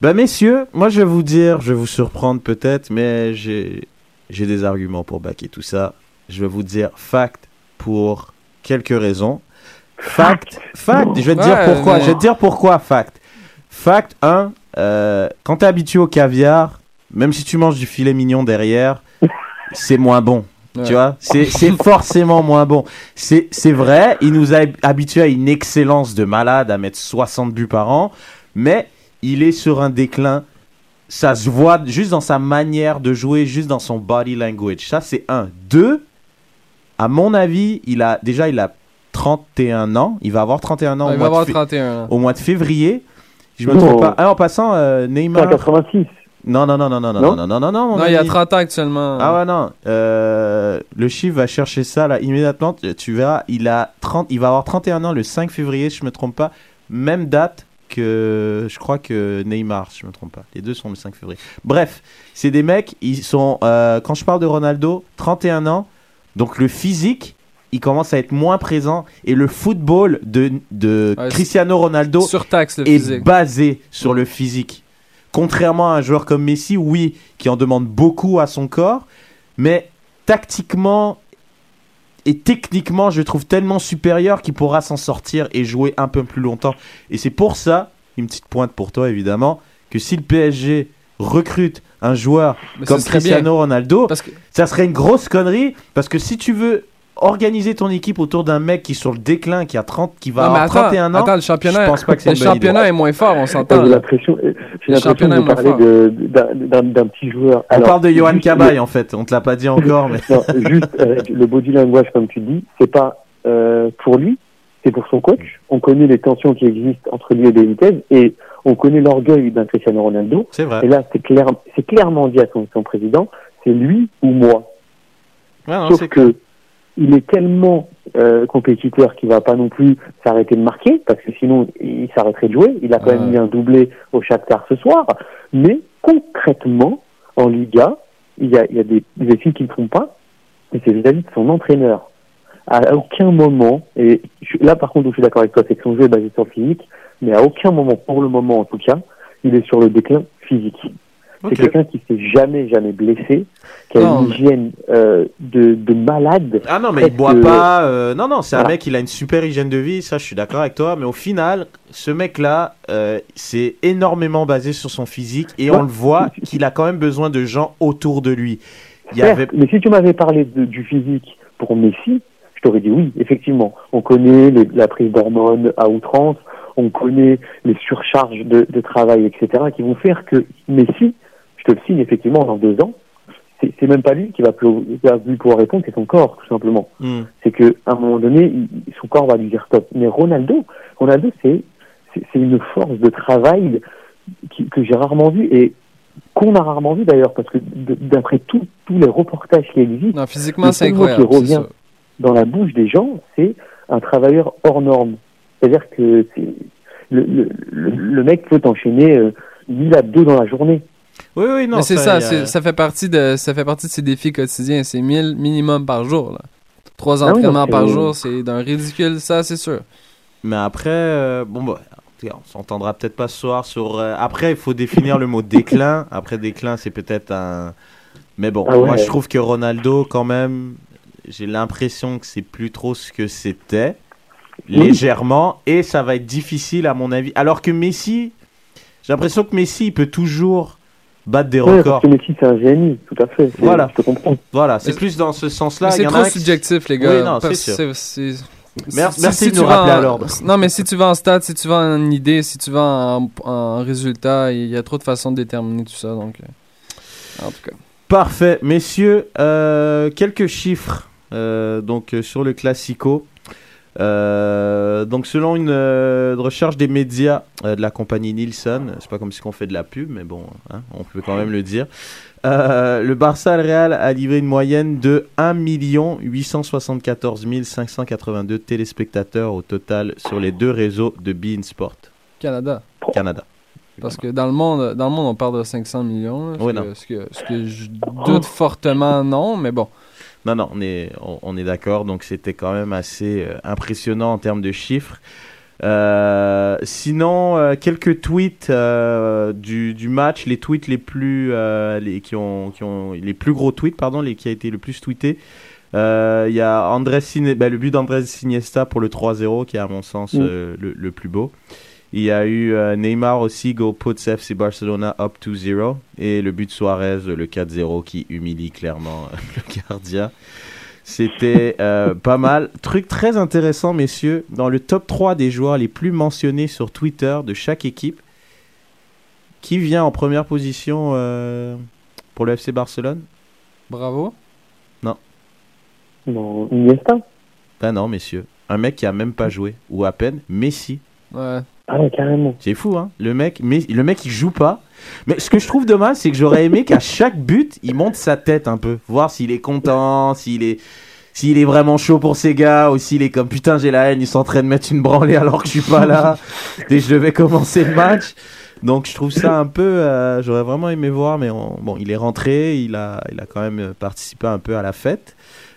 Speaker 3: Bah messieurs, moi je vais vous dire, je vais vous surprendre peut-être, mais j'ai j'ai des arguments pour backer tout ça. Je vais vous dire fact pour quelques raisons. Fact, fact, je vais te dire pourquoi. Je vais te dire pourquoi fact. Fact 1, euh, quand t'es habitué au caviar, même si tu manges du filet mignon derrière, c'est moins bon.
Speaker 4: Ouais.
Speaker 3: Tu vois, c'est c'est forcément moins bon. C'est c'est vrai, il nous a habitués à une excellence de malade, à mettre 60 buts par an, mais il est sur un déclin. Ça se voit juste dans sa manière de jouer, juste dans son body language. Ça, c'est un. Deux, à mon avis, il a déjà il a 31 ans. Il va avoir 31 ans
Speaker 4: Ouais,
Speaker 3: au,
Speaker 4: il va
Speaker 3: mois
Speaker 4: avoir
Speaker 3: de, fé-
Speaker 4: 31 ans.
Speaker 3: au mois de février. Je me
Speaker 5: Non.
Speaker 3: trompe pas. Ah, en passant, euh, Neymar.
Speaker 5: à 86.
Speaker 3: Non, non, non, non, non, non,
Speaker 5: Non
Speaker 3: non, non, non, non,
Speaker 4: Non, il y a
Speaker 3: ami.
Speaker 4: 30 ans actuellement.
Speaker 3: Ah ouais, non. Euh, le chiffre va chercher ça là immédiatement. Tu- Tu verras, il, a 30, il va avoir 31 ans le 5 février, si je me trompe pas. Même date que je crois que Neymar, si je me trompe pas. Les deux sont le 5 février. Bref, c'est des mecs, ils sont. euh, quand je parle de Ronaldo, 31 ans. Donc le physique, il commence à être moins présent. Et le football de, de
Speaker 4: Ouais,
Speaker 3: Cristiano Ronaldo
Speaker 4: Surtaxe
Speaker 3: est
Speaker 4: physique.
Speaker 3: basé sur le physique. Contrairement à un joueur comme Messi, oui, qui en demande beaucoup à son corps, mais tactiquement et techniquement, je le trouve tellement supérieur qu'il pourra s'en sortir et jouer un peu plus longtemps. Et c'est pour ça, une petite pointe pour toi évidemment, que si le PSG recrute un joueur
Speaker 4: Mais
Speaker 3: comme
Speaker 4: bien.
Speaker 3: Cristiano Ronaldo,
Speaker 4: que
Speaker 3: ça serait une grosse connerie parce que si tu veux organiser ton équipe autour d'un mec qui est sur le déclin, qui a 30, qui va
Speaker 4: Non,
Speaker 3: avoir
Speaker 4: attends,
Speaker 3: 31 ans,
Speaker 4: attends, le championnat,
Speaker 3: je pense pas que c'est
Speaker 4: le championnat est moins fort, on s'entend.
Speaker 5: J'ai l'impression j'ai
Speaker 4: Le
Speaker 5: l'impression
Speaker 4: championnat
Speaker 5: de parler d'un- petit joueur.
Speaker 3: On parle de Johan Cabaye en fait, on te l'a pas dit encore, mais
Speaker 5: Non, juste euh, le body language, comme tu dis, c'est pas euh, pour lui, c'est pour son coach. On connaît les tensions qui existent entre lui et Benitez et on connaît l'orgueil d'un Cristiano Ronaldo.
Speaker 3: c'est vrai.
Speaker 5: Et là, c'est clair, c'est clairement dit à son, son président, c'est lui ou moi.
Speaker 3: Ouais, non,
Speaker 5: Sauf
Speaker 3: c'est
Speaker 5: que il est tellement euh, compétiteur qu'il va pas non plus s'arrêter de marquer parce que sinon il s'arrêterait de jouer. Il a quand même mis un doublé au Shakhtar ce soir. Mais concrètement, en Liga, il y a, il y a des, des filles qui ne font pas, et c'est vis-à-vis de son entraîneur. À aucun moment, et je- là par contre où je suis d'accord avec toi, c'est que son jeu est basé sur le physique, mais à aucun moment, pour le moment en tout cas, il est sur le déclin physique. C'est quelqu'un qui s'est jamais, jamais blessé, qui a
Speaker 4: Non,
Speaker 5: une
Speaker 4: mais-
Speaker 5: hygiène euh, de, de malade.
Speaker 3: Ah non, mais il
Speaker 5: Presque-
Speaker 3: boit pas. euh, non, non, c'est un
Speaker 5: Voilà.
Speaker 3: mec, il a une super hygiène de vie, ça je suis d'accord avec toi. Mais au final, ce mec-là, euh, c'est énormément basé sur son physique et
Speaker 5: Ouais.
Speaker 3: on le voit qu'il a quand même besoin de gens autour de lui. Il y
Speaker 5: Certes,
Speaker 3: avait.
Speaker 5: Mais si tu m'avais parlé de- du physique pour Messi, je t'aurais dit oui, effectivement. On connaît les- la prise d'hormones à outrance, on connaît les surcharges de, de travail, etc., qui vont faire que Messi, je te le signe effectivement, dans deux ans, c'est c'est même pas lui qui va, plus- qui va lui pouvoir répondre, c'est son corps, tout simplement.
Speaker 3: Hmm.
Speaker 5: C'est que à un moment donné, il- son corps va lui dire stop. Mais Ronaldo, Ronaldo, c'est c'est c'est une force de travail qui- que j'ai rarement vue et qu'on a rarement vu d'ailleurs, parce que d'après tous les reportages qui existent,
Speaker 4: Non, physiquement,
Speaker 5: le
Speaker 4: c'est incroyable.
Speaker 5: qui revient dans la bouche des gens, c'est un travailleur hors norme. C'est-à-dire que c'est le, le, le, le mec peut enchaîner euh, 1000 abdos dans la journée.
Speaker 3: Oui, oui, non.
Speaker 4: Mais c'est ça, ça fait partie de ça fait partie de ses défis quotidiens. C'est 1000 minimum par jour. Là. Trois
Speaker 5: Ah oui,
Speaker 4: entraînements par
Speaker 5: euh,
Speaker 4: jour, c'est d'un ridicule, ça, c'est sûr.
Speaker 3: Mais après, euh, bon, bah, on s'entendra peut-être pas ce soir sur. euh, après, il faut définir le mot déclin. Après, déclin, c'est peut-être un. Mais bon,
Speaker 5: Ah ouais.
Speaker 3: moi, je trouve que Ronaldo, quand même, j'ai l'impression que c'est plus trop ce que c'était.
Speaker 5: Oui.
Speaker 3: Légèrement. Et ça va être difficile, à mon avis. Alors que Messi, j'ai l'impression que Messi, il peut toujours battre des
Speaker 5: Ouais,
Speaker 3: records.
Speaker 5: parce que Messi, c'est un génie, tout à fait.
Speaker 3: Voilà.
Speaker 5: Je te comprends.
Speaker 3: Voilà, c'est plus dans ce sens-là.
Speaker 4: C'est trop
Speaker 3: qui-
Speaker 4: subjectif, les gars.
Speaker 3: Oui, non, c'est Merci-
Speaker 4: si-
Speaker 3: merci
Speaker 4: si
Speaker 3: de nous rappeler
Speaker 4: en-
Speaker 3: à l'ordre.
Speaker 4: Non, mais si tu vas en stade, si tu vas en idée, si tu vas en, en résultat, il y a trop de façons de déterminer tout ça. Donc, euh, en tout cas.
Speaker 3: Parfait, messieurs, euh, quelques chiffres euh, donc sur le classico. Euh, donc selon une euh, recherche des médias euh, de la compagnie Nielsen, c'est pas comme si on fait de la pub, mais bon, hein, on peut quand même le dire. le Barça le Real a livré une moyenne de 1 874 582 téléspectateurs au total sur les deux réseaux de Bein Sport
Speaker 4: Canada.
Speaker 3: Canada.
Speaker 4: Parce que dans le monde, dans le monde on parle de 500 millions. là, ce,
Speaker 3: Oui,
Speaker 4: que,
Speaker 3: non.
Speaker 4: ce, que, ce que je doute fortement, non, mais bon.
Speaker 3: Non, non, on est, on, on est d'accord. Donc, c'était quand même assez euh, impressionnant en termes de chiffres. Euh, sinon, euh, quelques tweets euh, du, du match, les tweets les plus, les, qui ont, qui ont, les plus gros tweets, pardon, les qui a été le plus tweeté. Il y a ben, le but d'Andrés Iniesta pour le 3-0, qui est à mon sens
Speaker 5: Mm.
Speaker 3: le, le plus beau. Il y a eu euh, Neymar aussi, Go Puts FC Barcelona up 2-0. Et le but de Suarez, le 4-0, qui humilie clairement euh, [laughs] le gardien. C'était euh, pas mal. Truc très intéressant, messieurs. Dans le top 3 des joueurs les plus mentionnés sur Twitter de chaque équipe, qui vient en première position euh, pour le FC Barcelone?
Speaker 4: Bravo.
Speaker 5: Non, Iniesta
Speaker 3: Ben non, messieurs. Un mec qui a même pas joué, ou à peine, Messi.
Speaker 4: Ouais.
Speaker 5: Ah ouais, carrément.
Speaker 3: C'est fou, hein. Le mec, mais, le mec, il joue pas. Mais ce que je trouve dommage, c'est que j'aurais aimé qu'à chaque but, il monte sa tête un peu. Voir s'il est content, s'il est, s'il est vraiment chaud pour ses gars, ou s'il est comme putain, j'ai la haine, ils sont en train de mettre une branlée alors que je suis pas là. [laughs] et je devais commencer le match. Donc je trouve ça un peu, euh, j'aurais vraiment aimé voir, mais on- bon, il est rentré, il a, il a quand même participé un peu à la fête.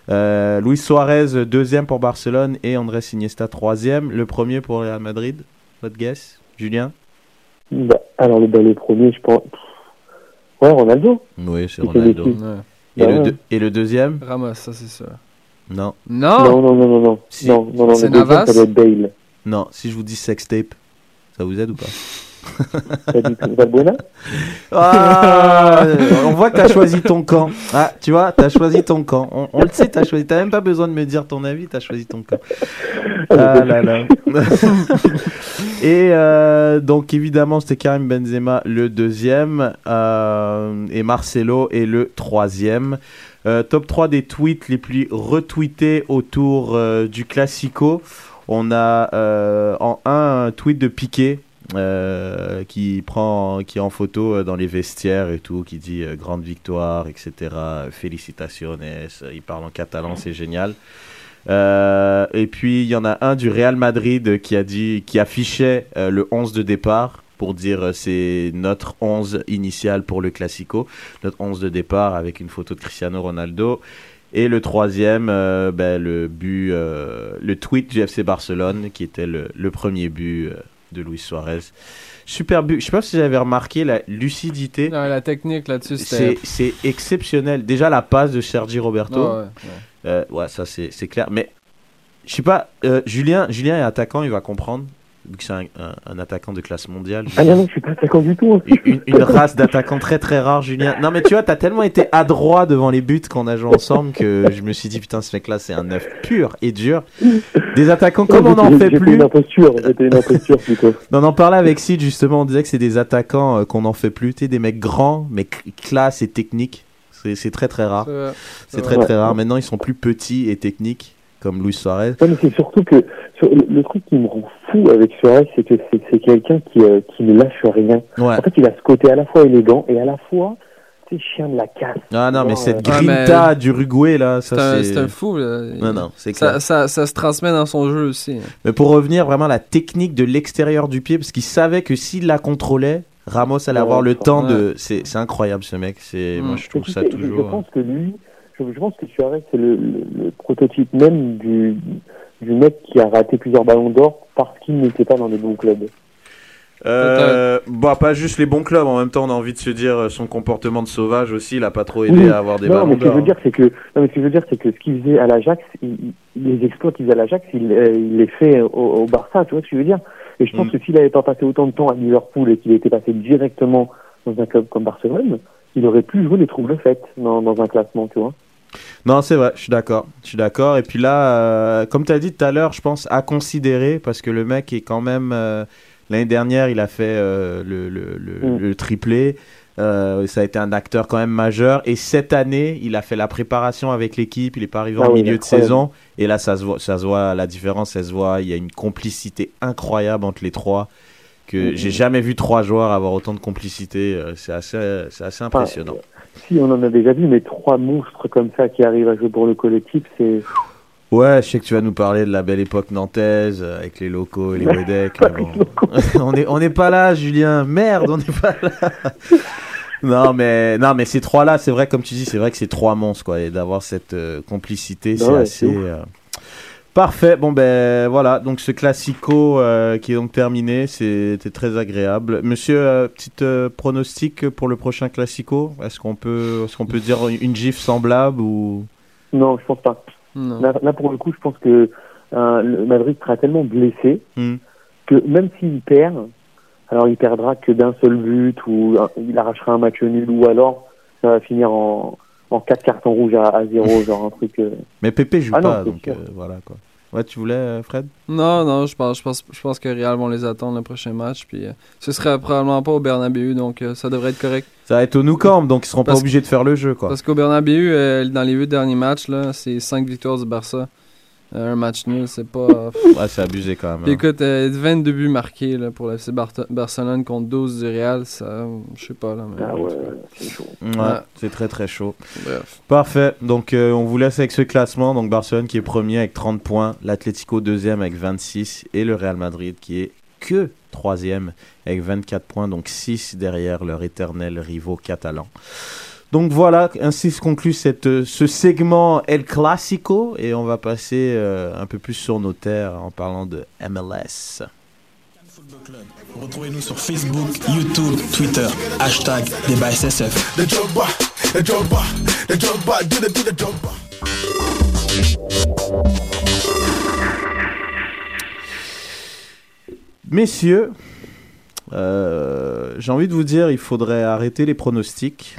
Speaker 3: Euh, Luis Suarez deuxième pour Barcelone et Andrés Iniesta troisième. Le premier pour Real Madrid. Votre guess, Julien?
Speaker 5: Bah, alors, le, bah, le premier, je pense. Ouais, Ronaldo.
Speaker 3: Oui, c'est Ronaldo.
Speaker 4: Ouais.
Speaker 3: Et,
Speaker 5: Bah
Speaker 3: le
Speaker 5: ouais.
Speaker 3: deux- et le deuxième?
Speaker 4: Ramos, ça c'est sûr.
Speaker 3: Non.
Speaker 4: Non,
Speaker 5: Non, non, non, non, non.
Speaker 3: Si.
Speaker 5: Non, non, non,
Speaker 4: C'est Navas
Speaker 5: ça doit être Bale.
Speaker 3: Non, si je vous dis sextape, ça vous aide ou pas?
Speaker 5: Pas du tout. Valbuena
Speaker 3: Ah, [laughs] On voit que t'as choisi ton camp. Ah, tu vois, t'as choisi ton camp. On, on le sait, t'as choisi. T'as même pas besoin de me dire ton avis, t'as choisi ton camp. Ah là là. [laughs] et euh, donc évidemment, c'était Karim Benzema le deuxième euh, et Marcelo est le troisième. Euh, top 3 des tweets les plus retweetés autour du Classico. On a en un un tweet de Piqué euh, qui prend qui est en photo euh, dans les vestiaires et tout, qui dit euh, grande victoire, etc. Félicitaciones. Il parle en catalan, c'est génial. Et puis il y en a un du Real Madrid qui a dit, qui affichait le 11 de départ pour dire c'est notre 11 initial pour le Classico, notre 11 de départ avec une photo de Cristiano Ronaldo. Et le troisième, ben, le but, le tweet du FC Barcelone qui était le, premier but de Luis Suarez. Super but. Je sais pas si j'avais remarqué la lucidité.
Speaker 4: Non, la technique là-dessus.
Speaker 3: C'est c'est exceptionnel. Déjà la passe de Sergi Roberto.
Speaker 4: Ah ouais, ouais.
Speaker 3: Euh, ouais, ça c'est c'est clair. Mais je sais pas, euh, Julien, Julien est attaquant, il va comprendre. Vu que c'est un, un- un attaquant de classe mondiale.
Speaker 5: Ah non, non, je suis pas attaquant du tout. hein.
Speaker 3: Une, une [laughs] race d'attaquants très très rare, Julien. Non, mais tu vois, t'as tellement été adroit devant les buts qu'on a joué ensemble que je me suis dit, putain, ce mec-là, c'est un neuf pur et dur. Des attaquants comme on n'en fait plus.
Speaker 5: une imposture, c'était une imposture [laughs] plutôt.
Speaker 3: On en parlait avec Sid justement, on disait que c'est des attaquants euh, qu'on n'en fait plus, tu sais, des mecs grands, mais cl- classe et techniques. C'est très très rare.
Speaker 4: C'est
Speaker 3: très très rare. Maintenant, ils sont plus petits et techniques, comme Luis Suarez.
Speaker 5: Ouais, mais c'est surtout que sur- le, le truc qui me rend fou avec Suarez, c'est que c'est quelqu'un qui, euh, qui ne lâche rien.
Speaker 3: Ouais.
Speaker 5: En fait, il a ce côté à la fois élégant et à la fois, c'est chien de la casse.
Speaker 3: Ah non, mais cette
Speaker 5: euh,
Speaker 4: Ouais, mais-
Speaker 3: grinta d'Uruguay, là,
Speaker 4: C'est
Speaker 3: ça
Speaker 4: un,
Speaker 3: c'est...
Speaker 4: un fou. là.
Speaker 3: Non, non, c'est clair.
Speaker 4: Ça, ça, ça se transmet dans son jeu aussi. hein.
Speaker 3: Mais pour revenir vraiment à la technique de l'extérieur du pied, parce qu'il savait que s'il la contrôlait, Ramos allait
Speaker 5: Ouais,
Speaker 3: avoir le
Speaker 5: ouais.
Speaker 3: temps de. C'est incroyable ce mec. C'est
Speaker 4: Mm.
Speaker 3: moi je trouve ça
Speaker 5: sais, je-
Speaker 3: toujours.
Speaker 5: pense que lui, je, je pense que Suarez, c'est le, le, le prototype même du, du mec qui a raté plusieurs ballons d'or parce qu'il n'était pas dans les bons clubs.
Speaker 3: Euh, bah pas juste les bons clubs. En même temps, on a envie de se dire euh, son comportement de sauvage aussi, il a pas trop aidé
Speaker 5: Oui.
Speaker 3: à avoir des
Speaker 5: non,
Speaker 3: ballons
Speaker 5: mais ce que je veux dire, c'est que, non, mais ce que je veux dire, c'est que ce qu'il faisait à l'Ajax, il- les exploits qu'il faisait à l'Ajax, il, euh, il les fait au, au Barça, tu vois ce que je veux dire? Et je pense
Speaker 3: Mm.
Speaker 5: que s'il n'avait pas passé autant de temps à Liverpool et qu'il était passé directement dans un club comme Barcelone, il aurait pu jouer les troubles faits dans, dans un classement, tu vois.
Speaker 3: Non, c'est vrai, je suis d'accord. Je suis d'accord. Et puis là, euh, comme tu as dit tout à l'heure, je pense à considérer parce que le mec est quand même. euh, L'année dernière, il a fait euh, le, le, le,
Speaker 5: Mm.
Speaker 3: le triplé. Ça a été un acteur quand même majeur. Et cette année, il a fait la préparation avec l'équipe. Il n'est pas arrivé
Speaker 5: Ah
Speaker 3: en
Speaker 5: oui,
Speaker 3: milieu de saison. Et là, ça se voit, ça se voit la différence, elle se voit. Il y a une complicité incroyable entre les trois. Que
Speaker 5: Mm.
Speaker 3: j'ai jamais vu trois joueurs avoir autant de complicité. C'est assez, c'est assez impressionnant.
Speaker 5: Si on en a déjà vu, mais trois monstres comme ça qui arrivent à jouer pour le collectif, c'est.
Speaker 3: Ouais, je sais que tu vas nous parler de la belle époque nantaise euh, avec les locaux et les [laughs] Wedek. Bon. [laughs] on n'est on n'est pas là, Julien. Merde, on n'est pas là. [laughs] non, mais non, mais ces trois-là, c'est vrai, comme tu dis, c'est vrai que c'est trois monstres, quoi. Et d'avoir cette euh, complicité,
Speaker 5: Bah
Speaker 3: c'est
Speaker 5: ouais,
Speaker 3: assez. euh, Parfait. Bon ben voilà. Donc ce classico euh, qui est donc terminé, c'était très agréable. Monsieur, euh, petite euh, pronostic pour le prochain classico? Est-ce qu'on peut, est-ce qu'on peut dire une gifle semblable ou?
Speaker 5: Non, je pense pas.
Speaker 4: Non.
Speaker 5: Là, là, pour le coup, je pense que euh, le Madrid sera tellement blessé
Speaker 3: Hmm.
Speaker 5: que même s'il perd, alors il perdra que d'un seul but ou euh, il arrachera un match nul ou alors ça va finir en, en quatre cartons rouges à, à zéro, [laughs] genre un truc. euh,
Speaker 3: Mais Pépé joue
Speaker 5: Ah
Speaker 3: pas, donc euh, voilà quoi. Ouais, tu voulais, euh, Fred?
Speaker 4: Non, non, je pense, je pense, je pense que Real vont les attendre le prochain match. Puis, euh, ce serait probablement pas au Bernabeu, donc euh, ça devrait être correct.
Speaker 3: Ça va être au Nou Camp, donc ils seront pas obligés de faire le jeu, quoi.
Speaker 4: Parce qu'au Bernabeu, euh, dans les huit derniers matchs, là, c'est 5 victoires du Barça. Un match nul, c'est pas. [laughs]
Speaker 3: Ouais, c'est abusé quand même. Hein.
Speaker 4: écoute, euh, 22 buts marqués là, pour la FC Bar- Barcelone contre 12 du Real, ça, je sais pas là. Mais...
Speaker 5: Ah ouais, c'est chaud.
Speaker 3: Ouais,
Speaker 4: Ouais.
Speaker 3: c'est très très chaud.
Speaker 4: Bref.
Speaker 3: Parfait. Donc euh, on vous laisse avec ce classement. Donc Barcelone qui est premier avec 30 points, l'Atlético deuxième avec 26 et le Real Madrid qui est que troisième avec 24 points, donc 6 derrière leur éternel rivaux catalan. Donc voilà, ainsi se conclut cette, euh, ce segment El Clasico et on va passer euh, un peu plus sur nos terres en parlant de MLS.
Speaker 6: Retrouvez-nous sur Facebook, YouTube, Twitter, hashtag débat SSF.
Speaker 3: Messieurs, euh, j'ai envie de vous dire, il faudrait arrêter les pronostics.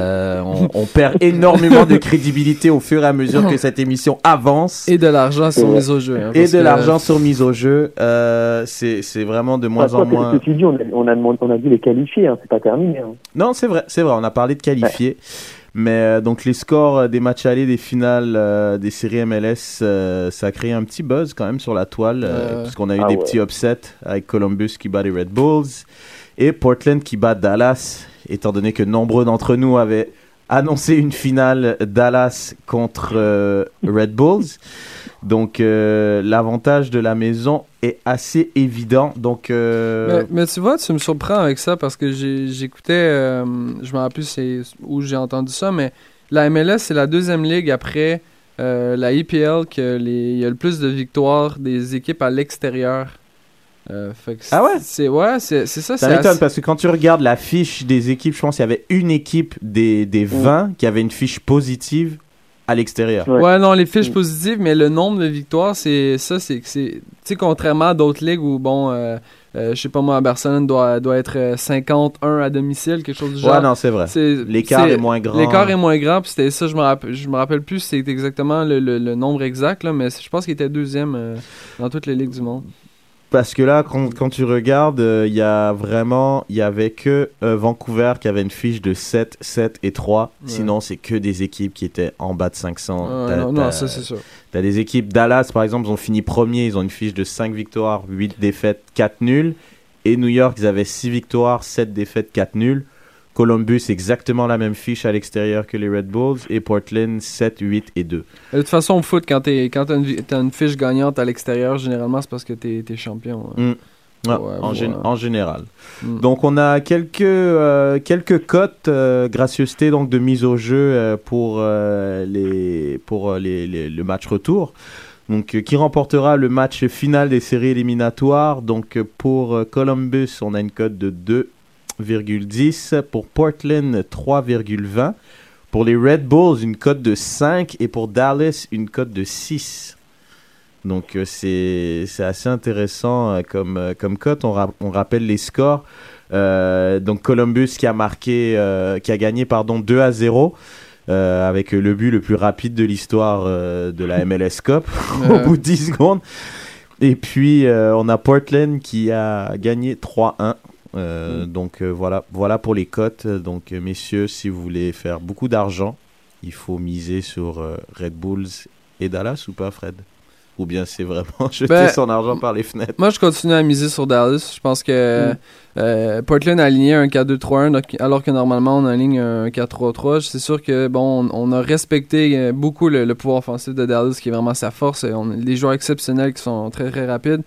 Speaker 3: Euh, on, on perd énormément de crédibilité au fur et à mesure que cette émission avance.
Speaker 4: Et de l'argent sur mise au jeu. hein,
Speaker 3: Et de
Speaker 4: que-
Speaker 3: l'argent sur mise au jeu. Euh, c'est c'est vraiment de moins en moins.
Speaker 5: Ceci dit, on a, on a, on a dû les qualifier, hein, c'est pas terminé. hein.
Speaker 3: Non, c'est vrai, c'est vrai. On a parlé de qualifiés. Mais euh, donc les scores des matchs allés, des finales euh, des séries MLS, euh, ça a créé un petit buzz quand même sur la toile, euh,
Speaker 4: Ouais.
Speaker 3: parce qu'on a eu
Speaker 5: Ah
Speaker 3: des
Speaker 5: ouais.
Speaker 3: petits upsets avec Columbus qui bat les Red Bulls et Portland qui bat Dallas, étant donné que nombreux d'entre nous avaient annoncé une finale Dallas contre euh, Red Bulls. Donc euh, l'avantage de la maison est assez évident. Donc euh,
Speaker 4: Mais, tu vois, tu me surprends avec ça parce que j'écoutais, je me rappelle où j'ai entendu ça, mais la MLS, c'est la deuxième ligue après la EPL que les, il y a le plus de victoires des équipes à l'extérieur. Euh, fait que
Speaker 3: Ah ouais?
Speaker 4: C'est ouais, c'est c'est ça.
Speaker 3: Ça
Speaker 4: c'est
Speaker 3: m'étonne
Speaker 4: assez-
Speaker 3: parce que quand tu regardes la fiche des équipes, je pense qu'il y avait une équipe des, des 20 qui avait une fiche positive à l'extérieur.
Speaker 5: Ouais.
Speaker 4: Ouais, non, les fiches
Speaker 5: Mm.
Speaker 4: positives, mais le nombre de victoires, c'est ça, c'est que c'est. Tu sais, contrairement à d'autres ligues où, bon, euh, euh, je sais pas moi, Barcelone doit, doit être euh, 51 à domicile, quelque chose du genre.
Speaker 3: Ouais, non, c'est vrai.
Speaker 4: C'est-
Speaker 3: L'écart est moins grand.
Speaker 4: L'écart est moins grand, puis c'était ça, je me rappelle, je me rappelle plus c'est exactement le, le- le nombre exact, là, mais je pense qu'il était deuxième euh, dans toutes les ligues du monde.
Speaker 3: Parce que là, quand, quand tu regardes, euh, il y a vraiment, il y avait que euh, Vancouver qui avait une fiche de 7, 7 et 3.
Speaker 4: Ouais.
Speaker 3: Sinon, c'est que des équipes qui étaient en bas de 500.
Speaker 4: Ouais,
Speaker 3: T'as-
Speaker 4: non,
Speaker 3: t'as-
Speaker 4: non, ça c'est sûr.
Speaker 3: T'as des équipes, Dallas par exemple, ils ont fini premier, ils ont une fiche de 5 victoires, 8 défaites, 4 nuls. Et New York, ils avaient 6 victoires, 7 défaites, 4 nuls. Columbus, exactement la même fiche à l'extérieur que les Red Bulls. Et Portland, 7, 8 et 2.
Speaker 4: De toute façon, au foot, quand quand t'as une, fiche gagnante à l'extérieur, généralement, c'est parce que t'es es champion. hein.
Speaker 3: Mm. Ouais,
Speaker 4: Ouais,
Speaker 3: en, général.
Speaker 4: Mm.
Speaker 3: Donc on a quelques euh, quelques cotes euh, gracieuseté donc de mise au jeu euh, pour les pour les, les- le match retour. Donc qui remportera le match final des séries éliminatoires Donc pour Columbus, on a une cote de 2,10 pour Portland 3,20 pour les Red Bulls, une cote de 5 et pour Dallas, une cote de 6. Donc euh, c'est assez intéressant euh, comme, euh, comme cote. On, ra- on rappelle les scores. Donc Columbus qui a marqué, qui a gagné pardon 2 à 0 euh, avec le but le plus rapide de l'histoire de la MLS Cup [laughs] au bout de 10 secondes. Et puis on a Portland qui a gagné 3-1. Euh, Donc euh, voilà, voilà pour les cotes. Donc euh, messieurs, si vous voulez faire beaucoup d'argent, il faut miser sur Red Bulls et Dallas ou pas, Fred? Ou bien c'est vraiment [laughs] jeter
Speaker 4: Ben,
Speaker 3: son argent par les fenêtres?
Speaker 4: Moi, je continue à miser sur Dallas. Je pense que
Speaker 3: Mm.
Speaker 4: euh, Portland a aligné un 4-2-3-1 donc- alors que normalement on aligne un 4-3-3. C'est sûr que bon, on, on a respecté beaucoup le, le pouvoir offensif de Dallas qui est vraiment sa force. On a des joueurs exceptionnels qui sont très très rapides.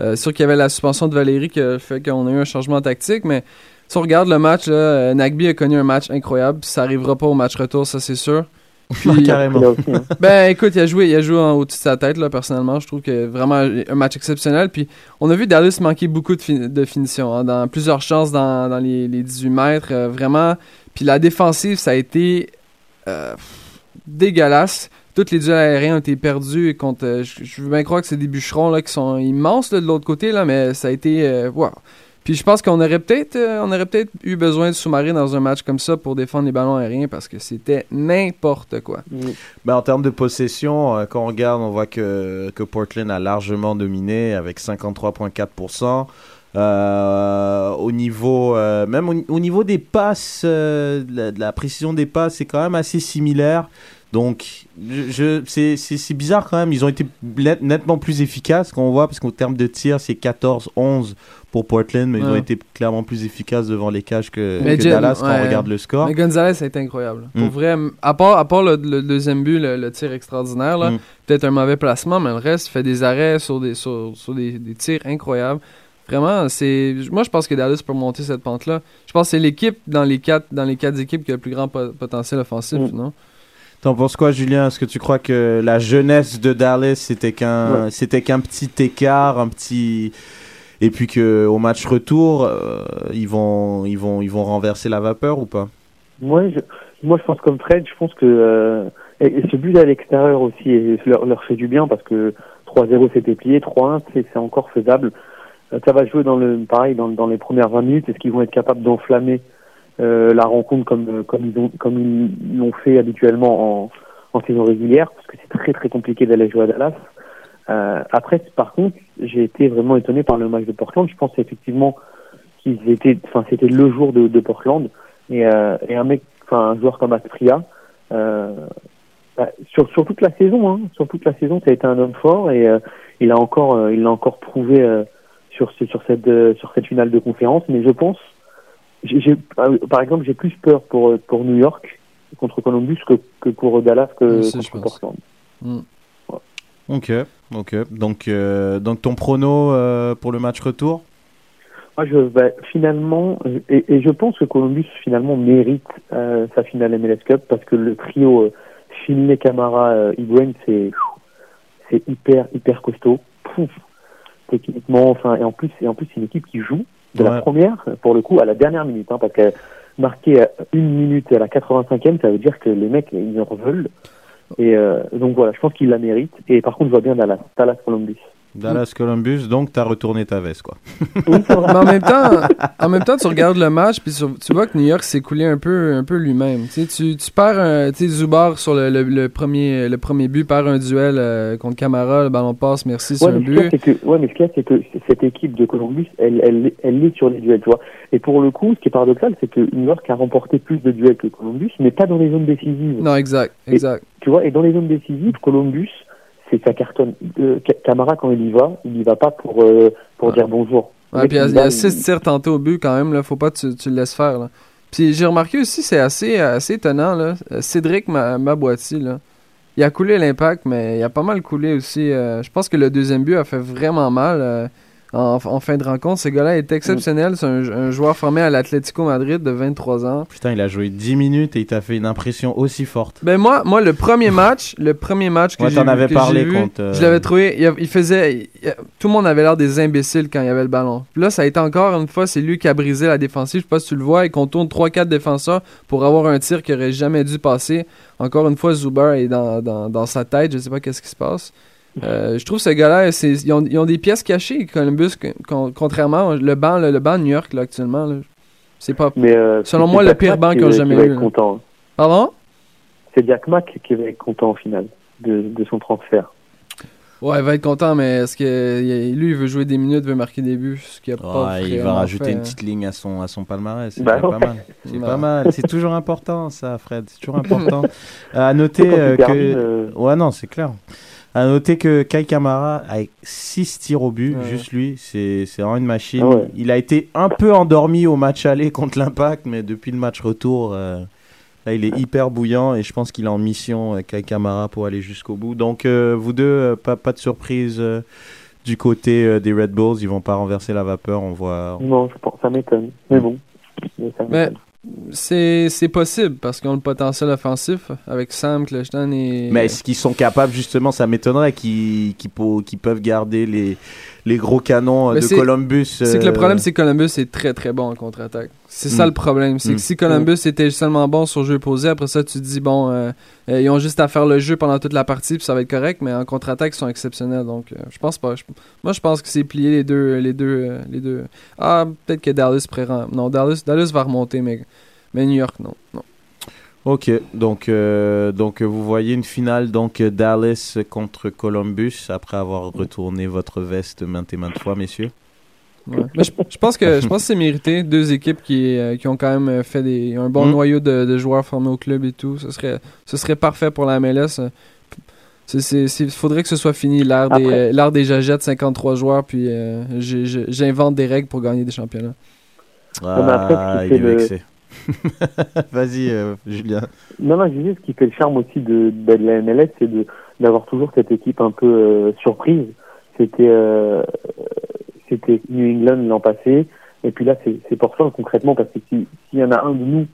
Speaker 4: Euh, c'est sûr qu'il y avait la suspension de Valérie qui a fait qu'on a eu un changement tactique, mais si on regarde le match, là, euh, Nagby a connu un match incroyable. Ça arrivera pas au match retour, ça c'est sûr. [laughs] Puis,
Speaker 3: Carrément.
Speaker 5: Hein. [laughs]
Speaker 4: ben écoute, il a joué, il a joué en au-dessus de sa tête là personnellement, je trouve que vraiment un match exceptionnel puis on a vu Dallas manquer beaucoup de, fin- de finition hein, dans plusieurs chances dans, dans les, les 18 mètres euh, vraiment puis la défensive ça a été euh, dégueulasse. Toutes les duels aériens ont été perdus et contre euh, je, je veux bien croire que c'est des bûcherons là qui sont immenses là, de l'autre côté là mais ça a été euh, wow. Puis je pense qu'on aurait peut-être euh, on aurait peut-être eu besoin de sous-marin dans un match comme ça pour défendre les ballons aériens parce que c'était n'importe quoi.
Speaker 3: Ben, en termes de possession, euh, quand on regarde, on voit que, que Portland a largement dominé avec 53,4%. Euh, au niveau, euh, même au, au niveau des passes, euh, de, la, de la précision des passes, c'est quand même assez similaire. Donc, je, je- c'est- bizarre quand même. Ils ont été net- nettement plus efficaces qu'on voit, parce qu'au terme de tir, c'est 14-11 pour Portland, mais ils ont été clairement plus efficaces devant les cages que, que
Speaker 4: Jim,
Speaker 3: Dallas quand on regarde le score.
Speaker 4: Mais Gonzalez, ça a été incroyable. Pour
Speaker 3: Mm.
Speaker 4: vrai, à part, à part le, le deuxième but, le, le tir extraordinaire, là,
Speaker 3: Mm.
Speaker 4: peut-être un mauvais placement, mais le reste, il fait des arrêts sur des, sur, sur des, des tirs incroyables. Vraiment, c'est. Moi, je pense que Dallas peut monter cette pente-là. Je pense que c'est l'équipe dans les quatre dans les quatre équipes qui a le plus grand po- potentiel offensif,
Speaker 5: Mm.
Speaker 4: non?
Speaker 3: T'en penses quoi, Julien? Est-ce que tu crois que la jeunesse de Dallas c'était qu'un
Speaker 5: Ouais.
Speaker 3: c'était qu'un petit écart, un petit et puis que au match retour euh, ils vont ils vont ils vont renverser la vapeur ou pas?
Speaker 5: Moi, je, moi, je pense comme Fred, je pense que euh, et, et ce but à l'extérieur aussi et leur, leur fait du bien parce que 3-0 c'était plié, 3-1 c'est c'est encore faisable. Euh, ça va jouer dans le pareil dans, dans les premières 20 minutes. Est-ce qu'ils vont être capables d'enflammer euh, la rencontre comme euh, comme ils ont comme ils l'ont fait habituellement en, en saison régulière parce que c'est très très compliqué d'aller jouer à Dallas. Euh, après, par contre, j'ai été vraiment étonné par le match de Portland. Je pense effectivement qu'ils étaient, enfin, c'était le jour de, de Portland et, euh, et un mec, enfin, un joueur comme Astria, euh, bah, sur, sur toute la saison, hein, sur toute la saison, ça a été un homme fort et il a encore, il l'a encore prouvé sur sur cette, sur cette finale de conférence. Mais je pense, j'ai, euh, par exemple, j'ai plus peur pour euh, pour New York contre Columbus que, que pour Dallas que
Speaker 4: je
Speaker 5: contre. Portland.
Speaker 3: Ok, ok. Donc donc ton prono euh, pour le match retour?
Speaker 5: Moi, je vais finalement, et, et je pense que Columbus finalement mérite euh, sa finale MLS Cup parce que le trio euh, Finlay, Camara, euh, Higuain, c'est c'est hyper hyper costaud. Pouf. Techniquement, enfin, et en plus, et en plus, c'est une équipe qui joue de
Speaker 3: Ouais.
Speaker 5: la première, pour le coup, à la dernière minute, hein, parce qu'elle marqué à une minute à la 85e, ça veut dire que les mecs, ils en veulent. Et euh, donc voilà, je pense qu'ils la méritent. Et par contre, je vois bien Dallas, Dallas Columbus.
Speaker 3: Dallas Columbus, donc t'as retourné ta veste, quoi. [laughs]
Speaker 4: Mais en même temps, en même temps, tu regardes le match, puis tu vois que New York s'est coulé un peu, un peu lui-même. Tu, sais, tu, tu perds un, tu sais, Zubar sur le, le, le premier, le premier but, perd un duel euh, contre Camara, le ballon passe, merci sur un but.
Speaker 5: que, ouais, mais ce qu'il y a, c'est que cette équipe de Columbus, elle, elle, elle est sur les duels, tu vois. Et pour le coup, ce qui est paradoxal, c'est que New York a remporté plus de duels que Columbus, mais pas dans les zones décisives.
Speaker 4: Non, exact,
Speaker 5: Et-
Speaker 4: exact.
Speaker 5: Tu vois, et dans les zones décisives, Columbus, c'est sa cartonne. Euh, Ca- Camara, quand il y va, il y va pas pour, euh, pour
Speaker 4: Ouais.
Speaker 5: dire bonjour.
Speaker 4: Ouais, puis il y a-
Speaker 5: il
Speaker 4: il y
Speaker 5: va,
Speaker 4: a 6
Speaker 5: il-
Speaker 4: tirs tentés au but quand même, là. Faut pas que tu, tu le laisses faire, là. Puis j'ai remarqué aussi, c'est assez, assez étonnant, là. euh, Cédric Ma- Maboiti, là. Il a coulé l'impact, mais il a pas mal coulé aussi. euh, je pense que le deuxième but a fait vraiment mal en, en fin de rencontre. Ce gars-là est exceptionnel. C'est un, un joueur formé à l'Atlético Madrid de 23 ans.
Speaker 3: Putain, il a joué 10 minutes et il t'a fait une impression aussi forte.
Speaker 4: Ben moi, moi le premier match, le premier match que
Speaker 3: Ouais,
Speaker 4: j'ai
Speaker 3: avais
Speaker 4: que
Speaker 3: parlé
Speaker 4: vu,
Speaker 3: contre, euh,
Speaker 4: je l'avais trouvé, il, il faisait, il- tout le monde avait l'air des imbéciles quand il y avait le ballon. Puis là, ça a été encore une fois, c'est lui qui a brisé la défensive. Je sais pas si tu le vois, et qu'on tourne 3-4 défenseurs pour avoir un tir qui aurait jamais dû passer. Encore une fois, Zuber est dans, dans, dans sa tête, je sais pas qu'est-ce qui se passe. Euh, je trouve ce gars-là, ils ont, ils ont des pièces cachées, Columbus, con- contrairement le banc, le banc de New York là, actuellement. là, c'est pas.
Speaker 5: Mais, euh,
Speaker 4: Selon moi, le
Speaker 5: Jack
Speaker 4: pire
Speaker 5: Mack
Speaker 4: banc
Speaker 5: qui
Speaker 4: qu'ils ont jamais
Speaker 5: qui va
Speaker 4: eu,
Speaker 5: être content.
Speaker 4: Pardon?
Speaker 5: C'est Jack Mack qui va être content au final de, de son transfert.
Speaker 4: Ouais, il va être content, mais est-ce que lui, il veut jouer des minutes, veut marquer des buts, ce qu'il a pas
Speaker 3: Ouais, il va rajouter
Speaker 4: fait,
Speaker 3: une
Speaker 4: hein.
Speaker 3: petite ligne à son, à son palmarès. C'est
Speaker 5: Bah ouais.
Speaker 3: pas mal. C'est
Speaker 4: Bah.
Speaker 3: pas mal. C'est toujours important, ça, Fred. C'est toujours [laughs] important. À noter euh, que.
Speaker 5: euh,
Speaker 3: Ouais, non, c'est clair. À noter que Kai Kamara, avec 6 tirs au but,
Speaker 4: Ouais.
Speaker 3: juste lui, c'est c'est vraiment une machine.
Speaker 5: Ah ouais.
Speaker 3: Il a été un peu endormi au match aller contre l'Impact, mais depuis le match retour, euh, là, il est hyper bouillant et je pense qu'il est en mission, euh, Kai Kamara, pour aller jusqu'au bout. Donc, euh, vous deux, euh, pas, pas de surprise euh, du côté euh, des Red Bulls. Ils vont pas renverser la vapeur, on voit.
Speaker 5: Non, je pense, ça m'étonne. Mais bon. Mais ça
Speaker 4: Mais-
Speaker 5: m'étonne.
Speaker 4: C'est possible parce qu'ils ont le potentiel offensif avec Sam, Kleshtan et.
Speaker 3: Mais est-ce qu'ils sont capables, justement, ça m'étonnerait qu'ils peuvent garder les, les gros canons euh,
Speaker 4: Mais
Speaker 3: de
Speaker 4: c'est-
Speaker 3: Columbus.
Speaker 4: C'est que le
Speaker 3: euh,
Speaker 4: problème, c'est que Columbus est très très bon en contre-attaque. C'est ça
Speaker 3: Mm.
Speaker 4: le problème. C'est
Speaker 3: Mm.
Speaker 4: que si Columbus était seulement bon sur jeu posé, après ça, tu te dis, bon, euh, euh, ils ont juste à faire le jeu pendant toute la partie, puis ça va être correct, mais en contre-attaque, ils sont exceptionnels. Donc, euh, je pense pas. Je- moi, je pense que c'est plié les deux. Les deux, euh, les deux. Ah, peut-être que Dallas pourrait. ren- Non, Dallas, Dallas va remonter, mais, mais New York, non. non.
Speaker 3: Ok, donc, euh, donc euh, vous voyez une finale donc euh, Dallas contre Columbus après avoir retourné votre veste maintes et maintes fois, messieurs.
Speaker 4: Ouais. Mais je, je pense que je pense c'est mérité. Deux équipes qui, euh, qui ont quand même fait des, un bon
Speaker 3: Mm.
Speaker 4: noyau de, de joueurs formés au club et tout. Ce serait, ce serait parfait pour la MLS. Il faudrait que ce soit fini l'ère des, euh, l'ère des jagettes, 53 joueurs, puis euh, j'invente des règles pour gagner des championnats.
Speaker 3: Ah,
Speaker 5: qui
Speaker 3: il est
Speaker 5: le-
Speaker 3: vexé. [laughs] Vas-y, euh, Julien.
Speaker 5: Non, non, je ce qui fait le charme aussi de, de la MLS, c'est d'avoir toujours cette équipe un peu euh, surprise. C'était euh, c'était New England l'an passé, et puis là, c'est Portland concrètement, parce que si- s'il y en a un de nous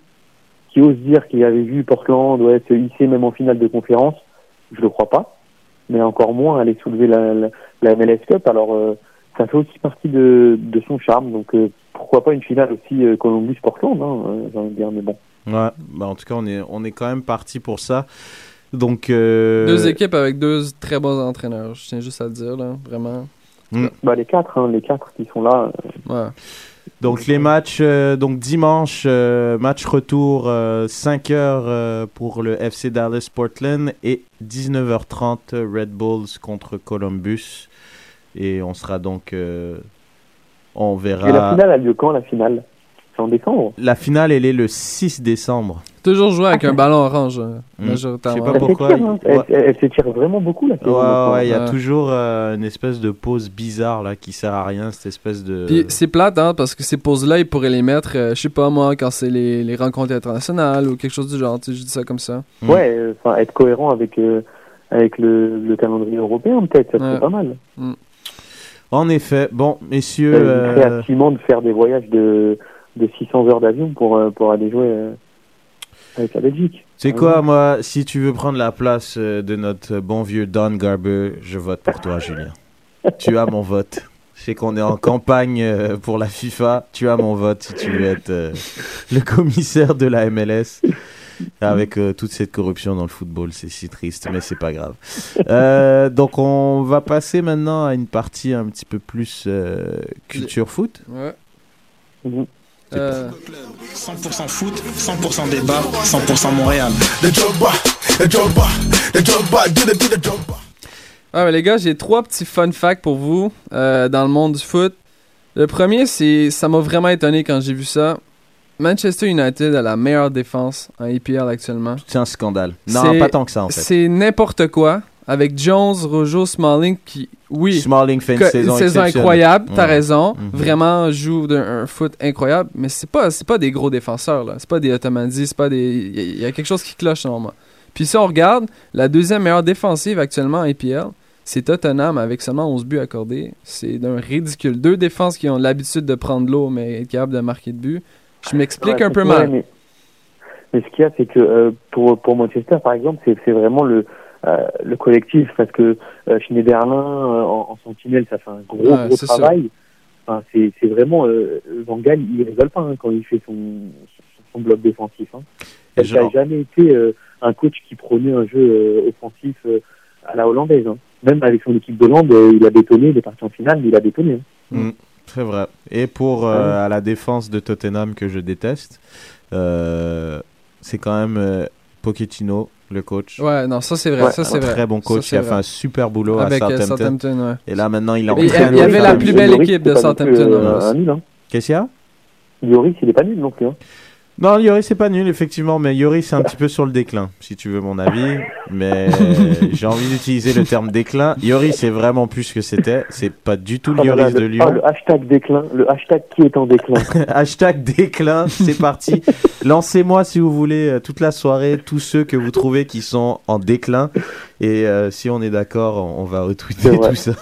Speaker 5: qui ose dire qu'il avait vu Portland ouais, se hisser même en finale de conférence, je le crois pas, mais encore moins aller soulever la, la, la MLS Cup. Alors, euh, ça fait aussi partie de, de son charme, donc pourquoi pas une finale aussi euh, Columbus-Portland, hein, euh, j'ai envie de dire, mais bon.
Speaker 3: Ouais, bah en tout cas, on est, on est quand même parti pour ça. Donc, euh,
Speaker 4: Deux équipes avec deux très bons entraîneurs, je tiens juste à le dire, là, vraiment.
Speaker 5: Bah, les quatre, hein, les quatre qui sont là. euh,
Speaker 4: Ouais.
Speaker 3: Donc les matchs, euh, donc dimanche, euh, match retour 5h pour le FC Dallas Portland et 19h30 Red Bulls contre Columbus. Et on sera donc, euh, on verra.
Speaker 5: Et la finale a lieu quand, la finale? C'est en décembre?
Speaker 3: La finale, elle est le 6 décembre.
Speaker 4: Toujours jouer avec un ballon orange, euh,
Speaker 3: Mm.
Speaker 4: majoritairement.
Speaker 3: Je sais pas
Speaker 5: Elle
Speaker 3: pourquoi.
Speaker 5: s'étire, hein.
Speaker 3: Ouais.
Speaker 5: Elle, elle s'étire vraiment beaucoup, la saison.
Speaker 3: Ouais, il y a
Speaker 4: Ouais.
Speaker 3: toujours euh, une espèce de pause bizarre là qui sert à rien, cette espèce de.
Speaker 4: Puis c'est plate, hein, parce que ces pauses-là, ils pourraient les mettre, euh, je sais pas moi, quand c'est les, les rencontres internationales ou quelque chose du genre, tu sais, je dis ça comme ça.
Speaker 3: Mm.
Speaker 5: Ouais, euh, enfin, être cohérent avec, euh, avec le, le calendrier européen, peut-être, ça serait
Speaker 4: Ouais.
Speaker 5: pas mal.
Speaker 3: En effet, bon, messieurs. Euh,
Speaker 5: à Simon de faire des voyages de, de 600 heures d'avion pour, euh, pour aller jouer euh, avec la Belgique.
Speaker 3: C'est quoi, moi, si tu veux prendre la place euh, de notre bon vieux Don Garber, je vote pour toi, Julien. tu as mon vote. Je sais qu'on est en campagne euh, pour la FIFA. Tu as mon vote si tu veux être euh, le commissaire de la MLS. Avec euh, toute cette corruption dans le football. C'est si triste, mais c'est pas grave. [laughs] Euh, donc on va passer maintenant à une partie un petit peu plus euh, culture foot.
Speaker 4: Ouais.
Speaker 5: Mhm.
Speaker 4: Euh,
Speaker 6: 100% foot, 100% débat, 100% Montréal.
Speaker 4: Ah, mais les gars, j'ai trois petits fun facts pour vous euh, dans le monde du foot. Le premier, c'est ça m'a vraiment étonné quand j'ai vu ça. Manchester United a la meilleure défense en EPL actuellement.
Speaker 3: C'est un scandale. Non,
Speaker 4: C'est-
Speaker 3: pas tant que ça en fait.
Speaker 4: C'est n'importe quoi. Avec Jones, Rojo, Smalling qui, oui,
Speaker 3: Smalling fait une
Speaker 4: que-
Speaker 3: saison,
Speaker 4: incroyable, t'as
Speaker 3: Ouais.
Speaker 4: raison.
Speaker 3: Mhm.
Speaker 4: Vraiment joue d'un un foot incroyable, mais c'est pas c'est pas des gros défenseurs là, c'est pas des Ottomani, c'est pas des il y, a- il y a quelque chose qui cloche selon moi. Puis si on regarde, la deuxième meilleure défensive actuellement en EPL, c'est Tottenham avec seulement 11 buts accordés. C'est d'un ridicule. Deux défenses qui ont l'habitude de prendre l'eau mais être capables de marquer de but. Je m'explique
Speaker 5: Ouais,
Speaker 4: un peu
Speaker 5: ouais,
Speaker 4: mal.
Speaker 5: Mais, mais ce qu'il y a, c'est que euh, pour, pour Manchester, par exemple, c'est c'est vraiment le, euh, le collectif, parce que euh, Schneiderlin euh, en, en sentinelle, ça fait un gros,
Speaker 4: Ouais,
Speaker 5: gros travail. Enfin, c'est c'est vraiment... Euh, Van Gaal, il rigole pas hein, quand il fait son, son, son bloc défensif. Hein.
Speaker 3: Et
Speaker 5: Ça n'a jamais été euh, un coach qui prônait un jeu euh, offensif euh, à la hollandaise. Hein. Même avec son équipe d'Hollande, euh, il a bétonné, il est parti en finale, mais il a bétonné. hein.
Speaker 3: C'est vrai. Et pour euh, à la défense de Tottenham que je déteste, euh, c'est quand même euh, Pochettino, le coach.
Speaker 4: Ouais, non, ça c'est vrai,
Speaker 5: Ouais,
Speaker 4: ça
Speaker 3: un
Speaker 4: c'est vrai.
Speaker 3: très bon coach
Speaker 4: Ça,
Speaker 3: qui a fait un super boulot
Speaker 4: Avec
Speaker 3: à
Speaker 4: euh,
Speaker 3: Southampton.
Speaker 4: Southampton, ouais.
Speaker 3: Et là maintenant il
Speaker 4: Et il y
Speaker 3: entraîne.
Speaker 4: il y avait la plus belle équipe de Southampton,
Speaker 5: hein.
Speaker 3: Qu'est-ce qu'il y a?
Speaker 5: Lloris, il est pas nul non plus. Hein.
Speaker 3: Non, Yori, c'est pas nul, effectivement, mais Yori, c'est un petit peu sur le déclin, si tu veux mon avis. Mais [laughs] j'ai envie d'utiliser le terme déclin. Yori, c'est vraiment plus ce que c'était. C'est pas du tout le
Speaker 5: Ah,
Speaker 3: Yoris de
Speaker 5: le, ah,
Speaker 3: Lyon.
Speaker 5: le hashtag déclin, le hashtag qui est en déclin. [laughs]
Speaker 3: Hashtag déclin, c'est parti. [laughs] Lancez-moi si vous voulez euh, toute la soirée tous ceux que vous trouvez qui sont en déclin. Et euh, si on est d'accord, on va retweeter tout ça.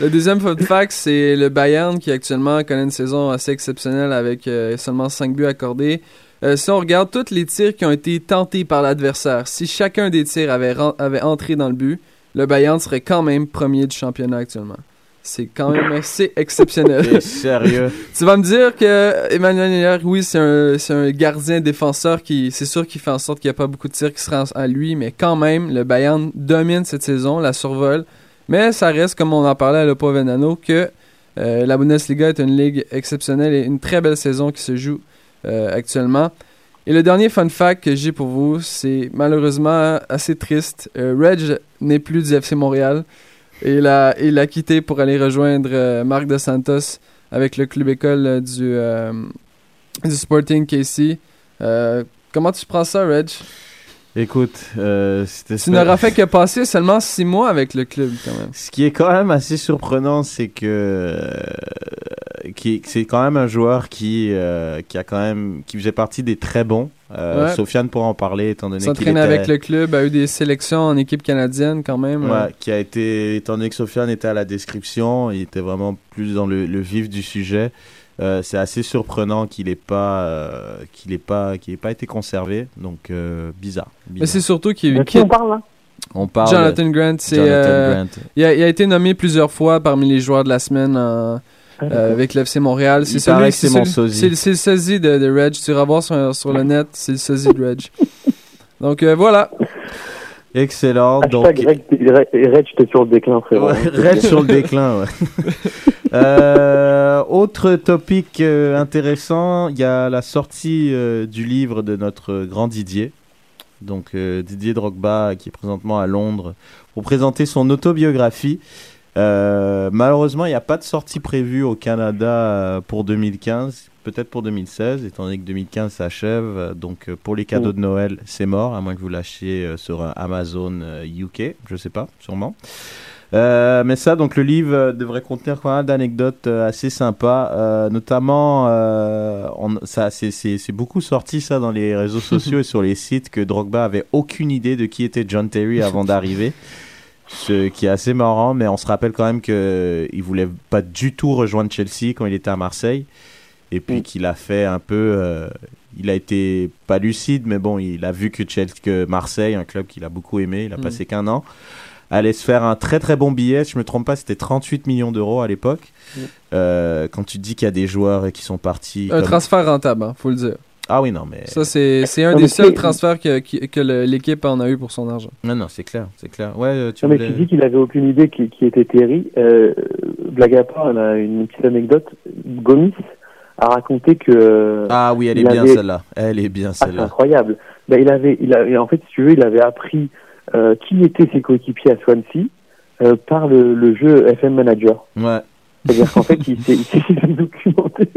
Speaker 4: Le deuxième fun fact, c'est le Bayern qui actuellement connaît une saison assez exceptionnelle avec euh, seulement 5 buts accordés. Euh, si on regarde tous les tirs qui ont été tentés par l'adversaire, si chacun des tirs avait, avait entré dans le but, le Bayern serait quand même premier du championnat actuellement. C'est quand même assez exceptionnel. [laughs]
Speaker 3: Sérieux [laughs]
Speaker 4: tu vas me dire que Emmanuel Neuer, oui, c'est un, un gardien défenseur qui, c'est sûr qu'il fait en sorte qu'il n'y a pas beaucoup de tirs qui se rendent à lui, mais quand même, le Bayern domine cette saison, la survole. Mais ça reste, comme on en parlait à Lopo Venano, que euh, la Bundesliga est une ligue exceptionnelle et une très belle saison qui se joue actuellement. Et le dernier fun fact que j'ai pour vous, c'est malheureusement assez triste. Euh, Reg n'est plus du FC Montréal. Et il a, quitté pour aller rejoindre euh, Marc de Santos avec le club école euh, du, euh, du Sporting KC. Euh, comment tu prends ça, Reg?
Speaker 3: Écoute, euh, c'était
Speaker 4: Tu n'auras fait que passer seulement six mois avec le club, quand même.
Speaker 3: Ce qui est quand même assez surprenant, c'est que euh, qui- c'est quand même un joueur qui euh, qui a quand même qui faisait partie des très bons. Euh,
Speaker 4: Ouais.
Speaker 3: Sofiane pourra en parler étant donné qu'il était
Speaker 4: avec le club, a eu des sélections en équipe canadienne, quand même.
Speaker 3: Ouais,
Speaker 4: euh.
Speaker 3: qui a été étant donné que Sofiane était à la description, il était vraiment plus dans le, le vif du sujet. Euh, c'est assez surprenant qu'il ait pas euh, qu'il ait pas qu'il ait pas été conservé, donc euh, bizarre.
Speaker 4: Mais c'est surtout qu'il
Speaker 5: qui on parle là?
Speaker 3: On parle
Speaker 4: Jonathan Grant, c'est
Speaker 3: Jonathan
Speaker 4: euh,
Speaker 3: Grant.
Speaker 4: il, a, il a été nommé plusieurs fois parmi les joueurs de la semaine euh, avec l'FC Montréal.
Speaker 3: Il
Speaker 4: C'est
Speaker 3: paraît
Speaker 4: celui,
Speaker 3: que c'est
Speaker 4: c'est
Speaker 3: mon
Speaker 4: celui-
Speaker 3: sosie.
Speaker 4: c'est- c'est le sosie de, de Reg. Tu iras voir sur, sur le net, c'est le sosie de Reg. [laughs] Donc euh, voilà.
Speaker 3: Excellent. Donc
Speaker 5: Hashtag Reg, Reg, Reg, t'es sur le déclin, frérot.
Speaker 3: Ouais, [laughs] Red sur le déclin, ouais. [laughs] Euh, autre topic euh, intéressant, il y a la sortie euh, du livre de notre grand Didier. Donc Didier Drogba qui est présentement à Londres pour présenter son autobiographie. Euh, malheureusement, il n'y a pas de sortie prévue au Canada euh, pour 2015, peut-être pour 2016, étant donné que 2015 s'achève. Euh, Donc pour les cadeaux de Noël, c'est mort, à moins que vous l'achetiez euh, sur Amazon UK, je sais pas, sûrement. Euh, mais ça, donc le livre devrait contenir pas mal d'anecdotes assez sympas, euh, notamment, euh, on- ça, c'est, c'est, c'est beaucoup sorti ça dans les réseaux [laughs] sociaux et sur les sites que Drogba avait aucune idée de qui était John Terry avant d'arriver, [laughs] ce qui est assez marrant. Mais on se rappelle quand même que il voulait pas du tout rejoindre Chelsea quand il était à Marseille, et puis qu'il a fait un peu, euh, il a été pas lucide, mais bon, il a vu que Chelsea, que Marseille, un club qu'il a beaucoup aimé, il a
Speaker 4: Mm.
Speaker 3: passé qu'un an allait se faire un très très bon billet. Si je me trompe pas, c'était 38 millions d'euros à l'époque.
Speaker 4: Mm.
Speaker 3: Euh, quand tu dis qu'il y a des joueurs qui sont partis.
Speaker 4: Un
Speaker 3: comme-
Speaker 4: transfert rentable, hein, faut le dire.
Speaker 3: Ah oui, non, mais.
Speaker 4: Ça, c'est c'est un
Speaker 5: Non,
Speaker 4: des seuls
Speaker 5: c'est-
Speaker 4: transferts que, que le- l'équipe en a eu pour son argent.
Speaker 3: Non, non, c'est clair, c'est clair. Ouais, euh, tu
Speaker 5: Non, mais tu dis qu'il avait aucune idée qui, qui était Terry. Euh, blague à part, on a une petite anecdote. Gomis a raconté que.
Speaker 3: Ah oui, elle est bien
Speaker 5: avait-
Speaker 3: celle-là. Elle est bien
Speaker 5: Ah, c'est
Speaker 3: celle-là.
Speaker 5: incroyable. Ben, il avait, il avait, en fait, si tu veux, il avait appris euh, qui étaient ses coéquipiers à Swansea euh, par le, le jeu FM Manager.
Speaker 3: Ouais.
Speaker 5: C'est-à-dire qu'en fait, il s'est [laughs] documenté.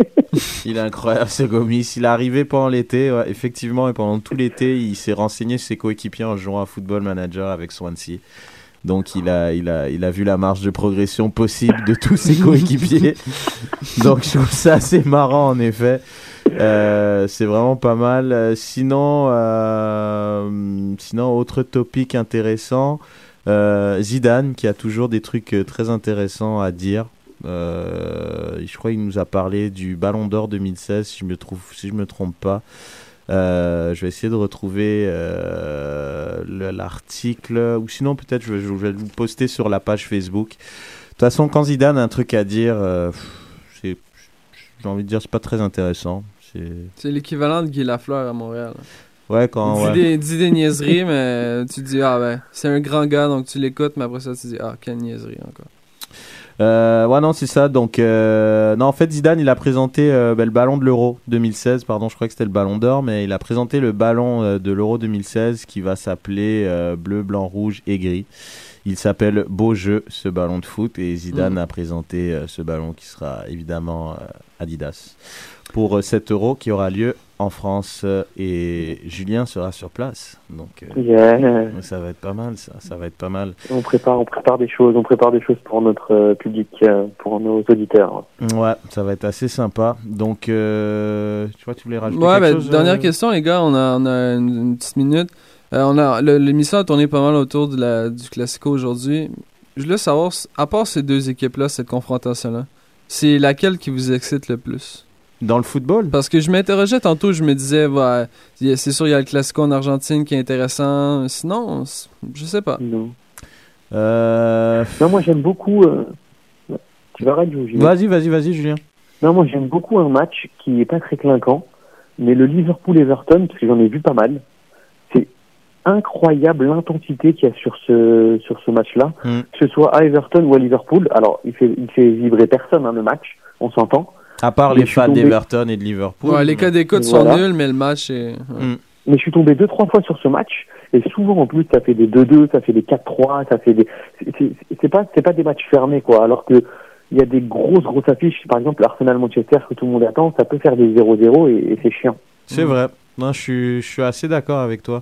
Speaker 3: Il est incroyable ce Gomis. Il est arrivé pendant l'été, ouais, effectivement, et pendant tout l'été, il s'est renseigné sur ses coéquipiers en jouant à Football Manager avec Swansea. Donc il a, il a, il a vu la marge de progression possible de tous ses coéquipiers. [laughs] Donc je trouve ça assez marrant en effet. Euh, c'est vraiment pas mal. Sinon, euh, sinon autre topic intéressant. euh, Zidane qui a toujours des trucs très intéressants à dire. Euh, je crois qu'il nous a parlé du Ballon d'Or 2016, si je me trouve, si je me trompe pas. Euh, je vais essayer de retrouver euh, le- l'article, ou sinon peut-être je, vais- je vais vous poster sur la page Facebook. De toute façon, quand Zidane a un truc à dire, euh, j'ai envie de dire c'est pas très intéressant. C'est
Speaker 4: l'équivalent de Guy Lafleur à Montréal.
Speaker 3: ouais quand
Speaker 4: Il
Speaker 3: ouais.
Speaker 4: dit, des, dit des niaiseries, mais tu dis, ah ben, c'est un grand gars, donc tu l'écoutes, mais après ça, tu dis, ah, quelle niaiserie encore.
Speaker 3: Euh, ouais, non, c'est ça. Donc, euh, non, en fait, Zidane, il a présenté euh, bah, le ballon de l'Euro 2016. Pardon, je crois que c'était le ballon d'or, mais il a présenté le ballon de l'Euro 2016 qui va s'appeler bleu, blanc, rouge et gris. Il s'appelle Beau Jeu, ce ballon de foot, et Zidane a présenté ce ballon qui sera évidemment Adidas pour cet Euro qui aura lieu en France euh, et Julien sera sur place. Donc, euh,
Speaker 5: Yeah.
Speaker 3: ça va être pas mal, ça. Ça va être pas mal.
Speaker 5: On prépare, on prépare des choses, on prépare des choses pour notre euh, public, euh, pour nos auditeurs.
Speaker 3: Ouais, ça va être assez sympa. Donc, euh, tu vois, tu voulais rajouter
Speaker 4: Ouais,
Speaker 3: quelque
Speaker 4: ben,
Speaker 3: chose
Speaker 4: dernière
Speaker 3: euh
Speaker 4: question, les gars, on a, on a une, une petite minute. Euh, on a L'émission a tourné pas mal autour de la, du Classico aujourd'hui. Je voulais savoir, à part ces deux équipes-là, cette confrontation-là, c'est laquelle qui vous excite le plus?
Speaker 3: Dans le football?
Speaker 4: Parce que je m'interrogeais tantôt, je me disais, a- c'est sûr, il y a le Classico en Argentine qui est intéressant. Sinon, je sais pas.
Speaker 5: Non.
Speaker 3: Euh,
Speaker 5: Non, moi j'aime beaucoup. euh, Tu vas arrêter, Julien.
Speaker 3: Vas-y, vas-y, vas-y, Julien.
Speaker 5: Non, moi j'aime beaucoup un match qui est pas très clinquant, mais le Liverpool-Everton, parce que j'en ai vu pas mal, c'est incroyable l'intensité qu'il y a sur ce sur ce match-là,
Speaker 3: Mm.
Speaker 5: que ce soit à Everton ou à Liverpool. Alors, il fait il fait vibrer personne hein, le match, on s'entend.
Speaker 3: À part
Speaker 5: Mais
Speaker 3: les fans
Speaker 5: tombé-
Speaker 3: d'Everton et de Liverpool.
Speaker 4: Ouais, les cas d'écoute sont
Speaker 5: Voilà.
Speaker 4: nuls, mais le match est.
Speaker 3: Mm.
Speaker 5: Mais je suis tombé deux trois fois sur ce match et souvent en plus ça fait des 2-2, ça fait des 4-3, ça fait des c'est- pas c'est pas des matchs fermés quoi. Alors que il y a des grosses grosses affiches, par exemple Arsenal Manchester que tout le monde attend, ça peut faire des 0-0 et, et c'est chiant.
Speaker 3: C'est vrai. Non, je suis, je suis assez d'accord avec toi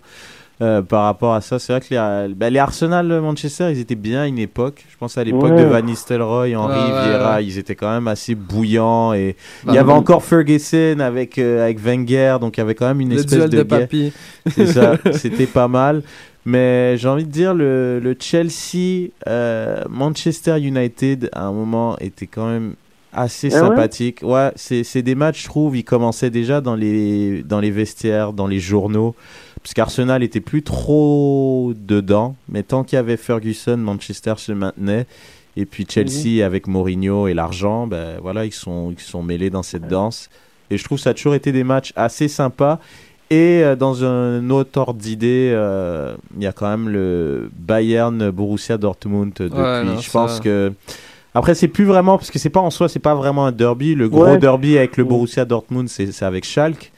Speaker 3: euh, par rapport à ça. C'est vrai que les, bah, les Arsenal Manchester, ils étaient bien à une époque. Je pense à l'époque
Speaker 5: Ouais.
Speaker 3: de Van Nistelrooy, Henry,
Speaker 4: Ouais, ouais,
Speaker 3: Vieira.
Speaker 4: ouais.
Speaker 3: Ils étaient quand même assez bouillants. Et il y
Speaker 4: Bah,
Speaker 3: avait encore Ferguson avec, euh, avec Wenger. Donc il y avait quand même une
Speaker 4: Le
Speaker 3: espèce
Speaker 4: duel
Speaker 3: de,
Speaker 4: de
Speaker 3: guerre.
Speaker 4: papy.
Speaker 3: C'est ça, [laughs] c'était pas mal. Mais j'ai envie de dire, le, le Chelsea, euh, Manchester United, à un moment, était quand même assez
Speaker 5: Ah ouais?
Speaker 3: sympathique. Ouais, c'est c'est des matchs, je trouve, ils commençaient déjà dans les, dans les vestiaires, dans les journaux. Parce qu'Arsenal était plus trop dedans. Mais tant qu'il y avait Ferguson, Manchester se maintenait. Et puis Chelsea, avec Mourinho et l'argent, ben voilà, ils sont, ils sont mêlés dans cette danse. Et je trouve que ça a toujours été des matchs assez sympas. Et euh, dans un autre ordre d'idée, euh, il y a quand même le Bayern Borussia Dortmund depuis.
Speaker 4: Ouais, non,
Speaker 3: je
Speaker 4: ça-
Speaker 3: pense que après c'est plus vraiment parce que c'est pas en soi, c'est pas vraiment un derby. Le gros
Speaker 5: Ouais.
Speaker 3: derby avec le. Borussia Dortmund, c'est c'est avec Schalke.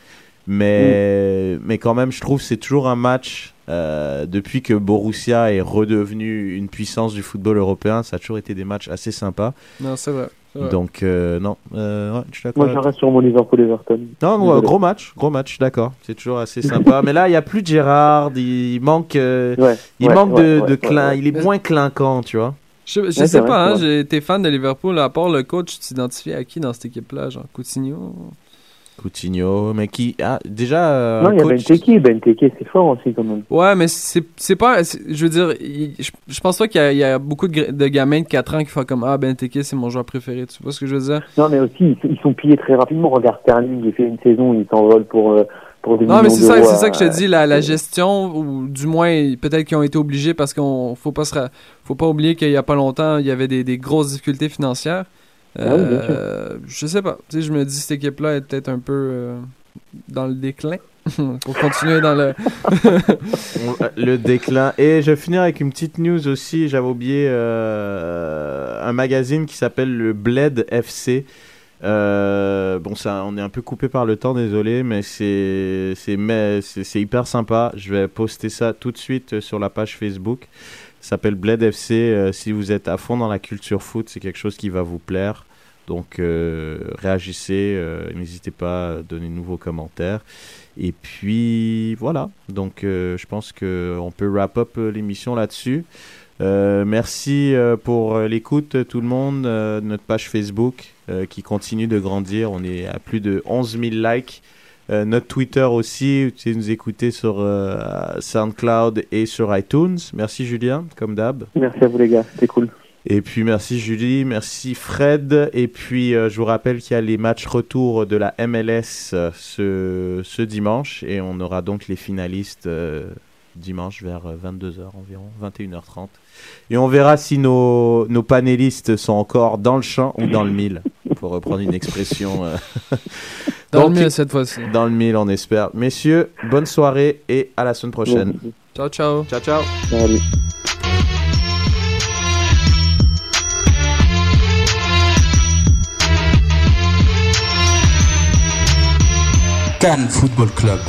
Speaker 3: Mais mais quand même, je trouve que c'est toujours un match euh, depuis que Borussia est redevenu une puissance du football européen. Ça a toujours été des matchs assez sympas.
Speaker 4: Non, c'est vrai.
Speaker 3: Donc euh, non, euh, ouais, je suis d'accord.
Speaker 5: Moi, je reste sur mon Liverpool Everton.
Speaker 3: Non, ouais, gros match, gros match, d'accord. C'est toujours assez sympa. [laughs] Mais là, il n'y a plus de Gérard. Il manque, euh,
Speaker 5: Ouais,
Speaker 3: il
Speaker 5: ouais,
Speaker 3: manque
Speaker 5: ouais,
Speaker 3: de,
Speaker 5: ouais,
Speaker 3: de
Speaker 5: ouais,
Speaker 3: clin-
Speaker 5: ouais.
Speaker 3: Il est moins clinquant, tu vois.
Speaker 4: Je, je
Speaker 5: Ouais,
Speaker 4: sais
Speaker 5: vrai,
Speaker 4: pas, hein, j'ai été fan de Liverpool, à part le coach, tu t'identifies à qui dans cette équipe-là Genre Coutinho?
Speaker 3: Coutinho, mais qui. Ah, déjà. euh,
Speaker 5: Non, il y a
Speaker 3: coach-
Speaker 5: Benteke, Benteke c'est fort aussi quand même.
Speaker 4: Ouais, mais c'est c'est pas. Je veux dire, il- je, je pense pas qu'il y, a- il y a beaucoup de, gamins de 4 ans qui font comme Ah, Ben Teke, c'est mon joueur préféré. Tu vois ce que je veux dire?
Speaker 5: Non, mais aussi, ils, ils sont pillés très rapidement. Regarde Sterling, il fait une saison, il s'envole pour, euh, pour des
Speaker 4: Non, mais c'est ça, c'est ça que je te dis, la, la gestion, ou du moins, peut-être qu'ils ont été obligés parce qu'on faut pas se ra- faut pas oublier qu'il y a pas longtemps, il y avait des, des grosses difficultés financières.
Speaker 5: Ah oui,
Speaker 4: Euh, je sais pas. Tu sais, je me dis, cette équipe-là est peut-être un peu. euh, dans le déclin. [laughs] Pour continuer dans le. [laughs]
Speaker 3: Euh, le déclin. Et je vais finir avec une petite news aussi. J'avais oublié euh, un magazine qui s'appelle le Bled FC. Euh, bon, ça, on est un peu coupé par le temps, désolé, mais c'est hyper sympa. Je vais poster ça tout de suite sur la page Facebook. S'appelle Bled FC. Euh, si vous êtes à fond dans la culture foot, c'est quelque chose qui va vous plaire. Donc euh, réagissez, euh, n'hésitez pas à donner de nouveaux commentaires. Et puis voilà, donc je pense qu'on peut wrap up l'émission là-dessus. Merci pour l'écoute tout le monde, notre page Facebook qui continue de grandir, on est à plus de 11 000 likes. Euh, notre Twitter aussi, vous pouvez nous écouter sur euh, SoundCloud et sur iTunes. Merci Julien, comme d'hab.
Speaker 5: Merci à vous les gars, c'était cool.
Speaker 3: Et puis merci Julie, merci Fred. Et puis euh, je vous rappelle qu'il y a les matchs retour de la MLS ce, ce dimanche. Et on aura donc les finalistes dimanche vers euh, 22h environ, 21h30. Et on verra si nos, nos panélistes sont encore dans le champ ou dans le mille, pour reprendre une expression. [laughs]
Speaker 4: Dans
Speaker 3: Donc,
Speaker 4: le mille cette fois-ci.
Speaker 3: Dans le mille, on espère. Messieurs, bonne soirée et à la semaine prochaine.
Speaker 4: Ciao, ciao.
Speaker 3: Ciao, ciao.
Speaker 5: Salut.
Speaker 2: Cannes Football Club.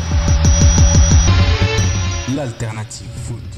Speaker 2: L'alternative foot.